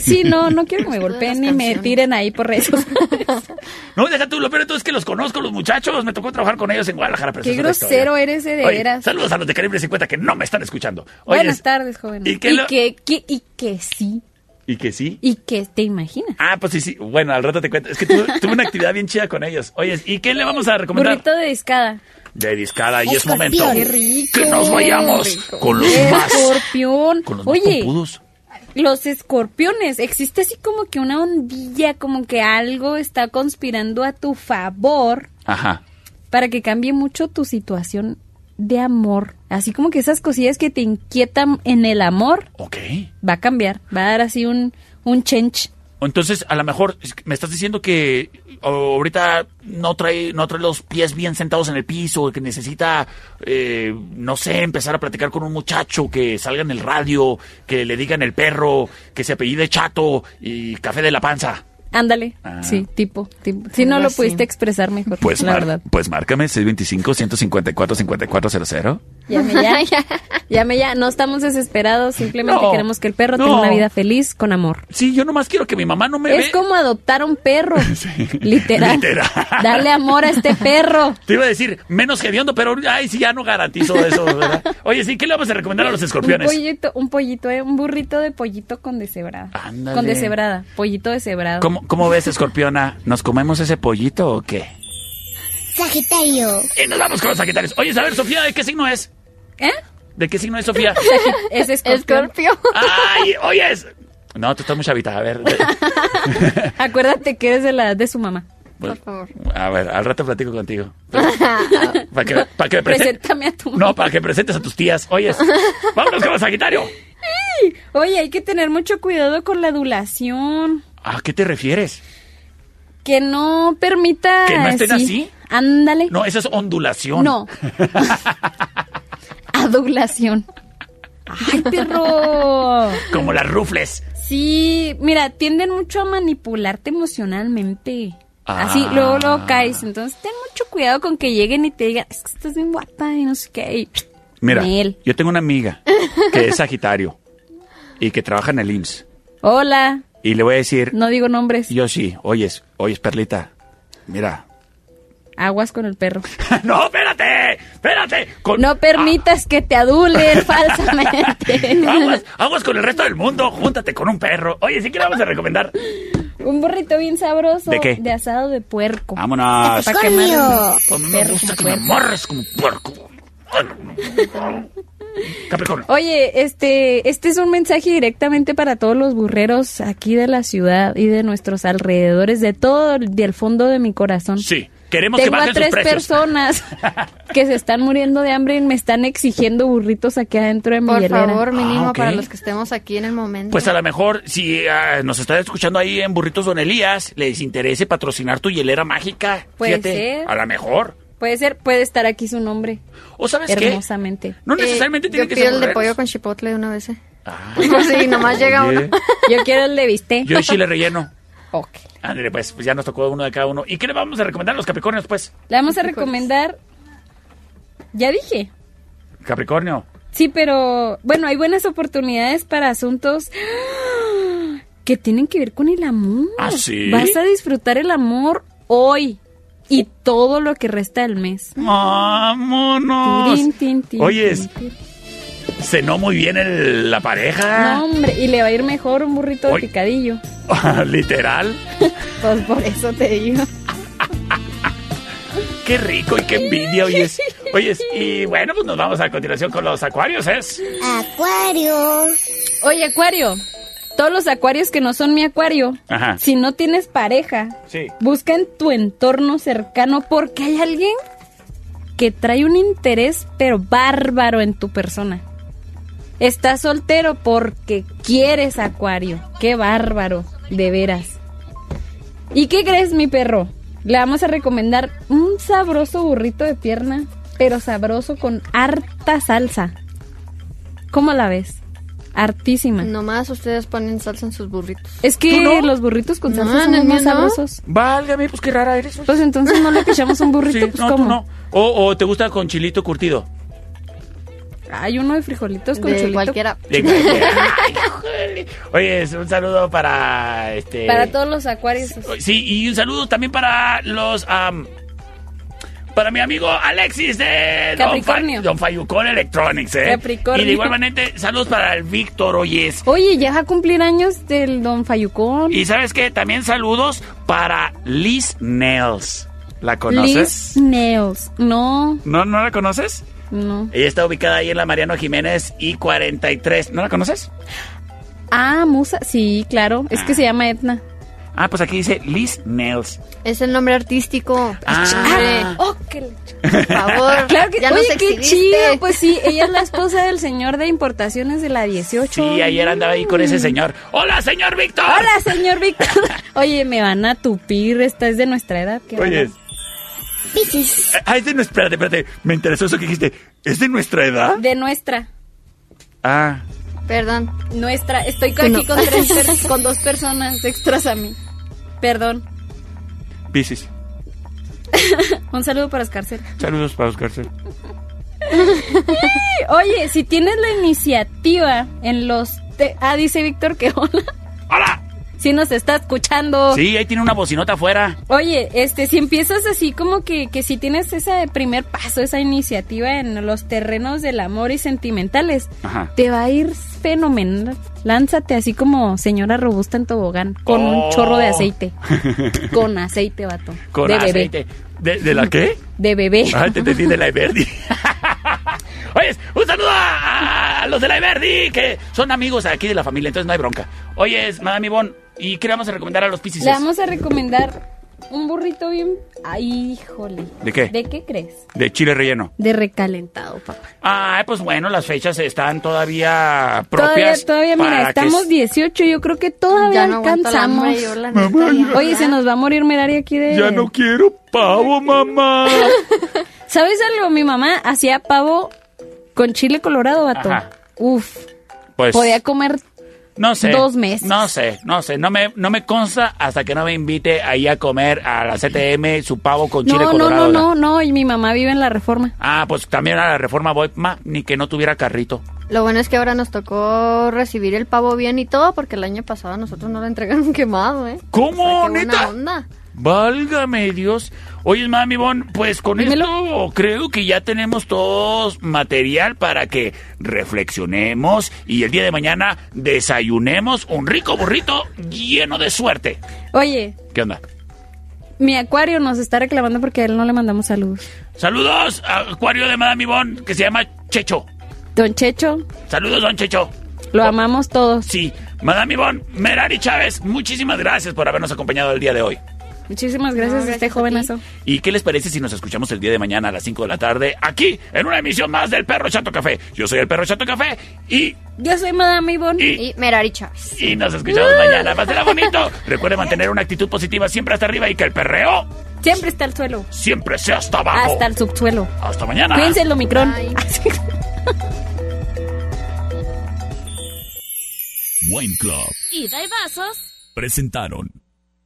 Sí, no, no quiero que me golpeen ni me tiren ahí por redes. No, deja tú, lo peor de todo es que los conozco, los muchachos, me tocó trabajar con ellos en Guadalajara. pero Qué grosero eres, de Oye, veras. Saludos a los de calibre 50 que no me están escuchando. Oyes, Buenas tardes, joven. ¿y qué lo- que, que- y que sí, Y que sí. y que te imaginas. Ah, pues sí, sí. Bueno, al rato te cuento. Es que tuve, tuve una actividad bien chida con ellos. Oye, ¿y qué le vamos a recomendar? Burrito de discada. De discada. Y es momento Qué rico. que nos vayamos Rico. con los más... Escorpión. Con los más Oye, pompudos. los escorpiones, existe así como que una ondilla, como que algo está conspirando a tu favor Ajá. para que cambie mucho tu situación de amor. Así como que esas cosillas que te inquietan en el amor, Ok. va a cambiar, va a dar así un, un change. Entonces, a lo mejor me estás diciendo que ahorita no trae, no trae los pies bien sentados en el piso, que necesita, eh, no sé, empezar a platicar con un muchacho, que salga en el radio, que le digan el perro, que se apellide Chato y café de la panza. Ándale, Ah. sí, tipo, tipo. Si no lo pudiste expresar mejor, Pues, la verdad. pues márcame 625-154-5400. Llame ya, llame ya. No estamos desesperados, simplemente No, queremos que el perro no. tenga una vida feliz con amor. Sí, yo nomás quiero que mi mamá no me Es ve. como adoptar un perro, literal. Literal. Dale amor a este perro. Te iba a decir menos hediondo, pero ay, sí, ya no garantizo eso, ¿verdad? Oye, sí, ¿qué le vamos a recomendar a los Un escorpiones? pollito, un pollito, eh, un burrito de pollito con deshebrada. Ándale. Con deshebrada, pollito deshebrado. ¿Cómo, ¿Cómo ves, escorpiona? ¿Nos comemos ese pollito o qué? Sagitario. Y nos vamos con los sagitarios. Oye, a ver, Sofía, ¿de qué signo es? ¿Eh? ¿De qué signo es Sofía? Es. Escorpio. Ay, oye, es... No, tú estás muy chavita, a ver. Acuérdate que eres de la de su mamá. Pues, favor. A ver, al rato platico contigo. Para que, para que Preséntame a tu No, para que presentes a tus tías. Oyes, vámonos con el Sagitario. Oye, hay que tener mucho cuidado con la adulación. ¿A qué te refieres? Que no permita... ¿Que no estén así? Ándale. No, eso es ondulación. No. Adulación. ¡Ay, perro! Como las rufles. Sí, mira, tienden mucho a manipularte emocionalmente. Ah. Así, luego, luego caes. Entonces, ten mucho cuidado con que lleguen y te digan, es que estás bien guapa y no sé qué. Mira, yo tengo una amiga que es Sagitario y que trabaja en el IMSS. Hola, Y le voy a decir, no digo nombres. yo sí, oyes, oyes, Perlita. Mira. Aguas con el perro. no, espérate, espérate. Con- No permitas que te adulen falsamente. Aguas, aguas con el resto del mundo, júntate con un perro. Oye, sí que le vamos a recomendar. Un burrito bien sabroso. ¿De qué? asado de puerco. Vámonos. Para quemar un Como me perro gusta que me puerco. amarres como puerco. Capricornio. Oye, este, este es un mensaje directamente para todos los burreros aquí de la ciudad y de nuestros alrededores, de todo el del fondo de mi corazón. Sí, queremos que Tengo a bajen sus tres precios. personas que se están muriendo de hambre y me están exigiendo burritos aquí adentro de mi Por hielera. favor, mínimo Ah, ok. para los que estemos aquí en el momento. Pues a lo mejor, si ah, nos están escuchando ahí en Burritos Don Elías, les interese patrocinar tu hielera mágica. Puede Fíjate, ser. a lo mejor. Puede ser, puede estar aquí su nombre. ¿O sabes qué? Hermosamente. No necesariamente Eh, tiene yo que pido ser el de pollo con chipotle de una vez. ¿eh? sí, nomás llega uno. Yo quiero el de bistec. Yo el chile relleno. Ok. Ándale, pues, pues ya nos tocó uno de cada uno. ¿Y qué le vamos a recomendar a los Capricornios, pues? Le vamos a recomendar. Ya dije. Capricornio. Sí, pero bueno, hay buenas oportunidades para asuntos que tienen que ver con el amor. ¿Ah, sí? Vas a disfrutar el amor hoy y todo lo que resta del mes. ¡Vámonos! Tin, tin, tin, Oyes. Cenó muy bien el- la pareja. No, hombre, y le va a ir mejor un burrito de picadillo. Literal. Pues por eso te digo. Qué rico y qué envidia, oyes. Oyes, y bueno, pues nos vamos a continuación con los acuarios, ¿es? Acuario. Oye, Acuario, todos los acuarios que no son mi acuario, Ajá. si no tienes pareja, Sí. busca en tu entorno cercano porque hay alguien que trae un interés pero bárbaro en tu persona. Estás soltero porque quieres acuario. Qué bárbaro, de veras. ¿Y qué crees, mi perro? Le vamos a recomendar un sabroso burrito de pierna, pero sabroso con harta salsa. ¿Cómo la ves? Hartísima. Nomás ustedes ponen salsa en sus burritos. Es que los burritos con salsa son más sabrosos. Válgame, pues qué rara eres. Pues entonces no le pichamos un burrito, Sí, pues no, tú ¿cómo? no. O, o te gusta con chilito curtido. Hay uno de frijolitos con De chulito. cualquiera. De cualquiera. Oye, es un saludo para este. Para todos los acuarios. Sí, y un saludo también para los. para mi amigo Alexis de Don, Fa- Capricornio. Don Fayucón Electronics, ¿eh? Capricornio. Y de igual manera, saludos para el Víctor Oyes. Oye, ya va a cumplir años del Don Fayucón. Y sabes qué, también saludos para Liz Nails. ¿La conoces? Liz Nails. No, ¿No, ¿No la conoces? No. Ella está ubicada ahí en la Mariano Jiménez y 43. ¿No la conoces? Ah, Musa. Sí, claro. Es que se llama Etna. Ah, pues aquí dice Liz Nails. Es el nombre artístico. Ah. Oh, qué Por favor. Claro que ya Oye, nos qué chido. Pues sí, ella es la esposa del señor de importaciones de la 18. Sí, ayer andaba ahí con ese señor. ¡Hola, señor Víctor! Hola, señor Víctor. Oye, me van a tupir. Esta es de nuestra edad. ¿qué Oye. onda? Piscis. Ah, es de nuestra... Espérate, espérate. Me interesó eso que dijiste. ¿Es de nuestra edad? De nuestra. Ah. Perdón. Nuestra. Estoy aquí no. con, tres per- con dos personas extras a mí. Perdón. Piscis. Un saludo para Escarcel. Saludos para Oscar. Oye, si tienes la iniciativa en los... te- Ah, dice Víctor que hola. ¡Hola! Sí nos está escuchando. Sí, ahí tiene una bocinota afuera. Oye, este, si empiezas así como que, que si tienes ese primer paso, esa iniciativa en los terrenos del amor y sentimentales, Ajá. te va a ir fenomenal. Lánzate así como señora robusta en tobogán, con Oh. un chorro de aceite. Con aceite, vato. Con de bebé. aceite. ¿De, de la qué? De bebé. Ah, te entendí de la Everdi. Oye, un saludo a, a los de la Everdi, que son amigos aquí de la familia, entonces no hay bronca. Oye, Madame Ivonne, ¿y qué le vamos a recomendar a los Piscis? Le vamos a recomendar un burrito bien... Ay, híjole. ¿De qué? ¿De qué crees? De chile relleno. De recalentado, papá. Ah, pues bueno, las fechas están todavía Todavía, propias. todavía, mira, para que estamos s- 18, yo creo que todavía no alcanzamos. la Mamá, ya. Oye, se nos va a morir Merari aquí de... Ya no quiero pavo, mamá. ¿Sabes algo? Mi mamá hacía pavo con chile colorado, vato. Ajá. Uf, Pues podía comer no sé. dos meses. No sé, no sé. No me, no me consta hasta que no me invite ahí a comer a la CTM su pavo con chile No, no, colorado. no, no, no, y mi mamá vive en la Reforma. Ah, pues también a la reforma voy, ma, ni que no tuviera carrito. Lo bueno es que ahora nos tocó recibir el pavo bien y todo, porque el año pasado a nosotros nos lo entregaron quemado, ¿eh? ¿Cómo, O sea, neta? onda. Válgame Dios. Oye, mami, Bon, pues con esto creo que ya tenemos todos material para que reflexionemos y el día de mañana desayunemos un rico burrito lleno de suerte. Oye, ¿Qué onda? mi acuario nos está reclamando porque a él no le mandamos saludos. Saludos a Acuario de Madame Ivonne, que se llama Checho. Don Checho, Saludos, don Checho. lo amamos todos. Sí, Madame Ivonne, Merari Chávez, muchísimas gracias por habernos acompañado el día de hoy. Muchísimas gracias, a este jovenazo. ¿Y qué les parece si nos escuchamos el día de mañana a las 5 de la tarde aquí en una emisión más del Perro Chato Café? Yo soy el Perro Chato Café y, Yo soy Madame Ivonne. Y Merari Chávez. y nos escuchamos mañana. Pásela bonito. Recuerde mantener una actitud positiva siempre hasta arriba y que el perreo Siempre está al suelo. siempre sea hasta abajo. Hasta el subsuelo. Hasta mañana. Cuídense el Omicron. Wine Club Ida y vasos. presentaron.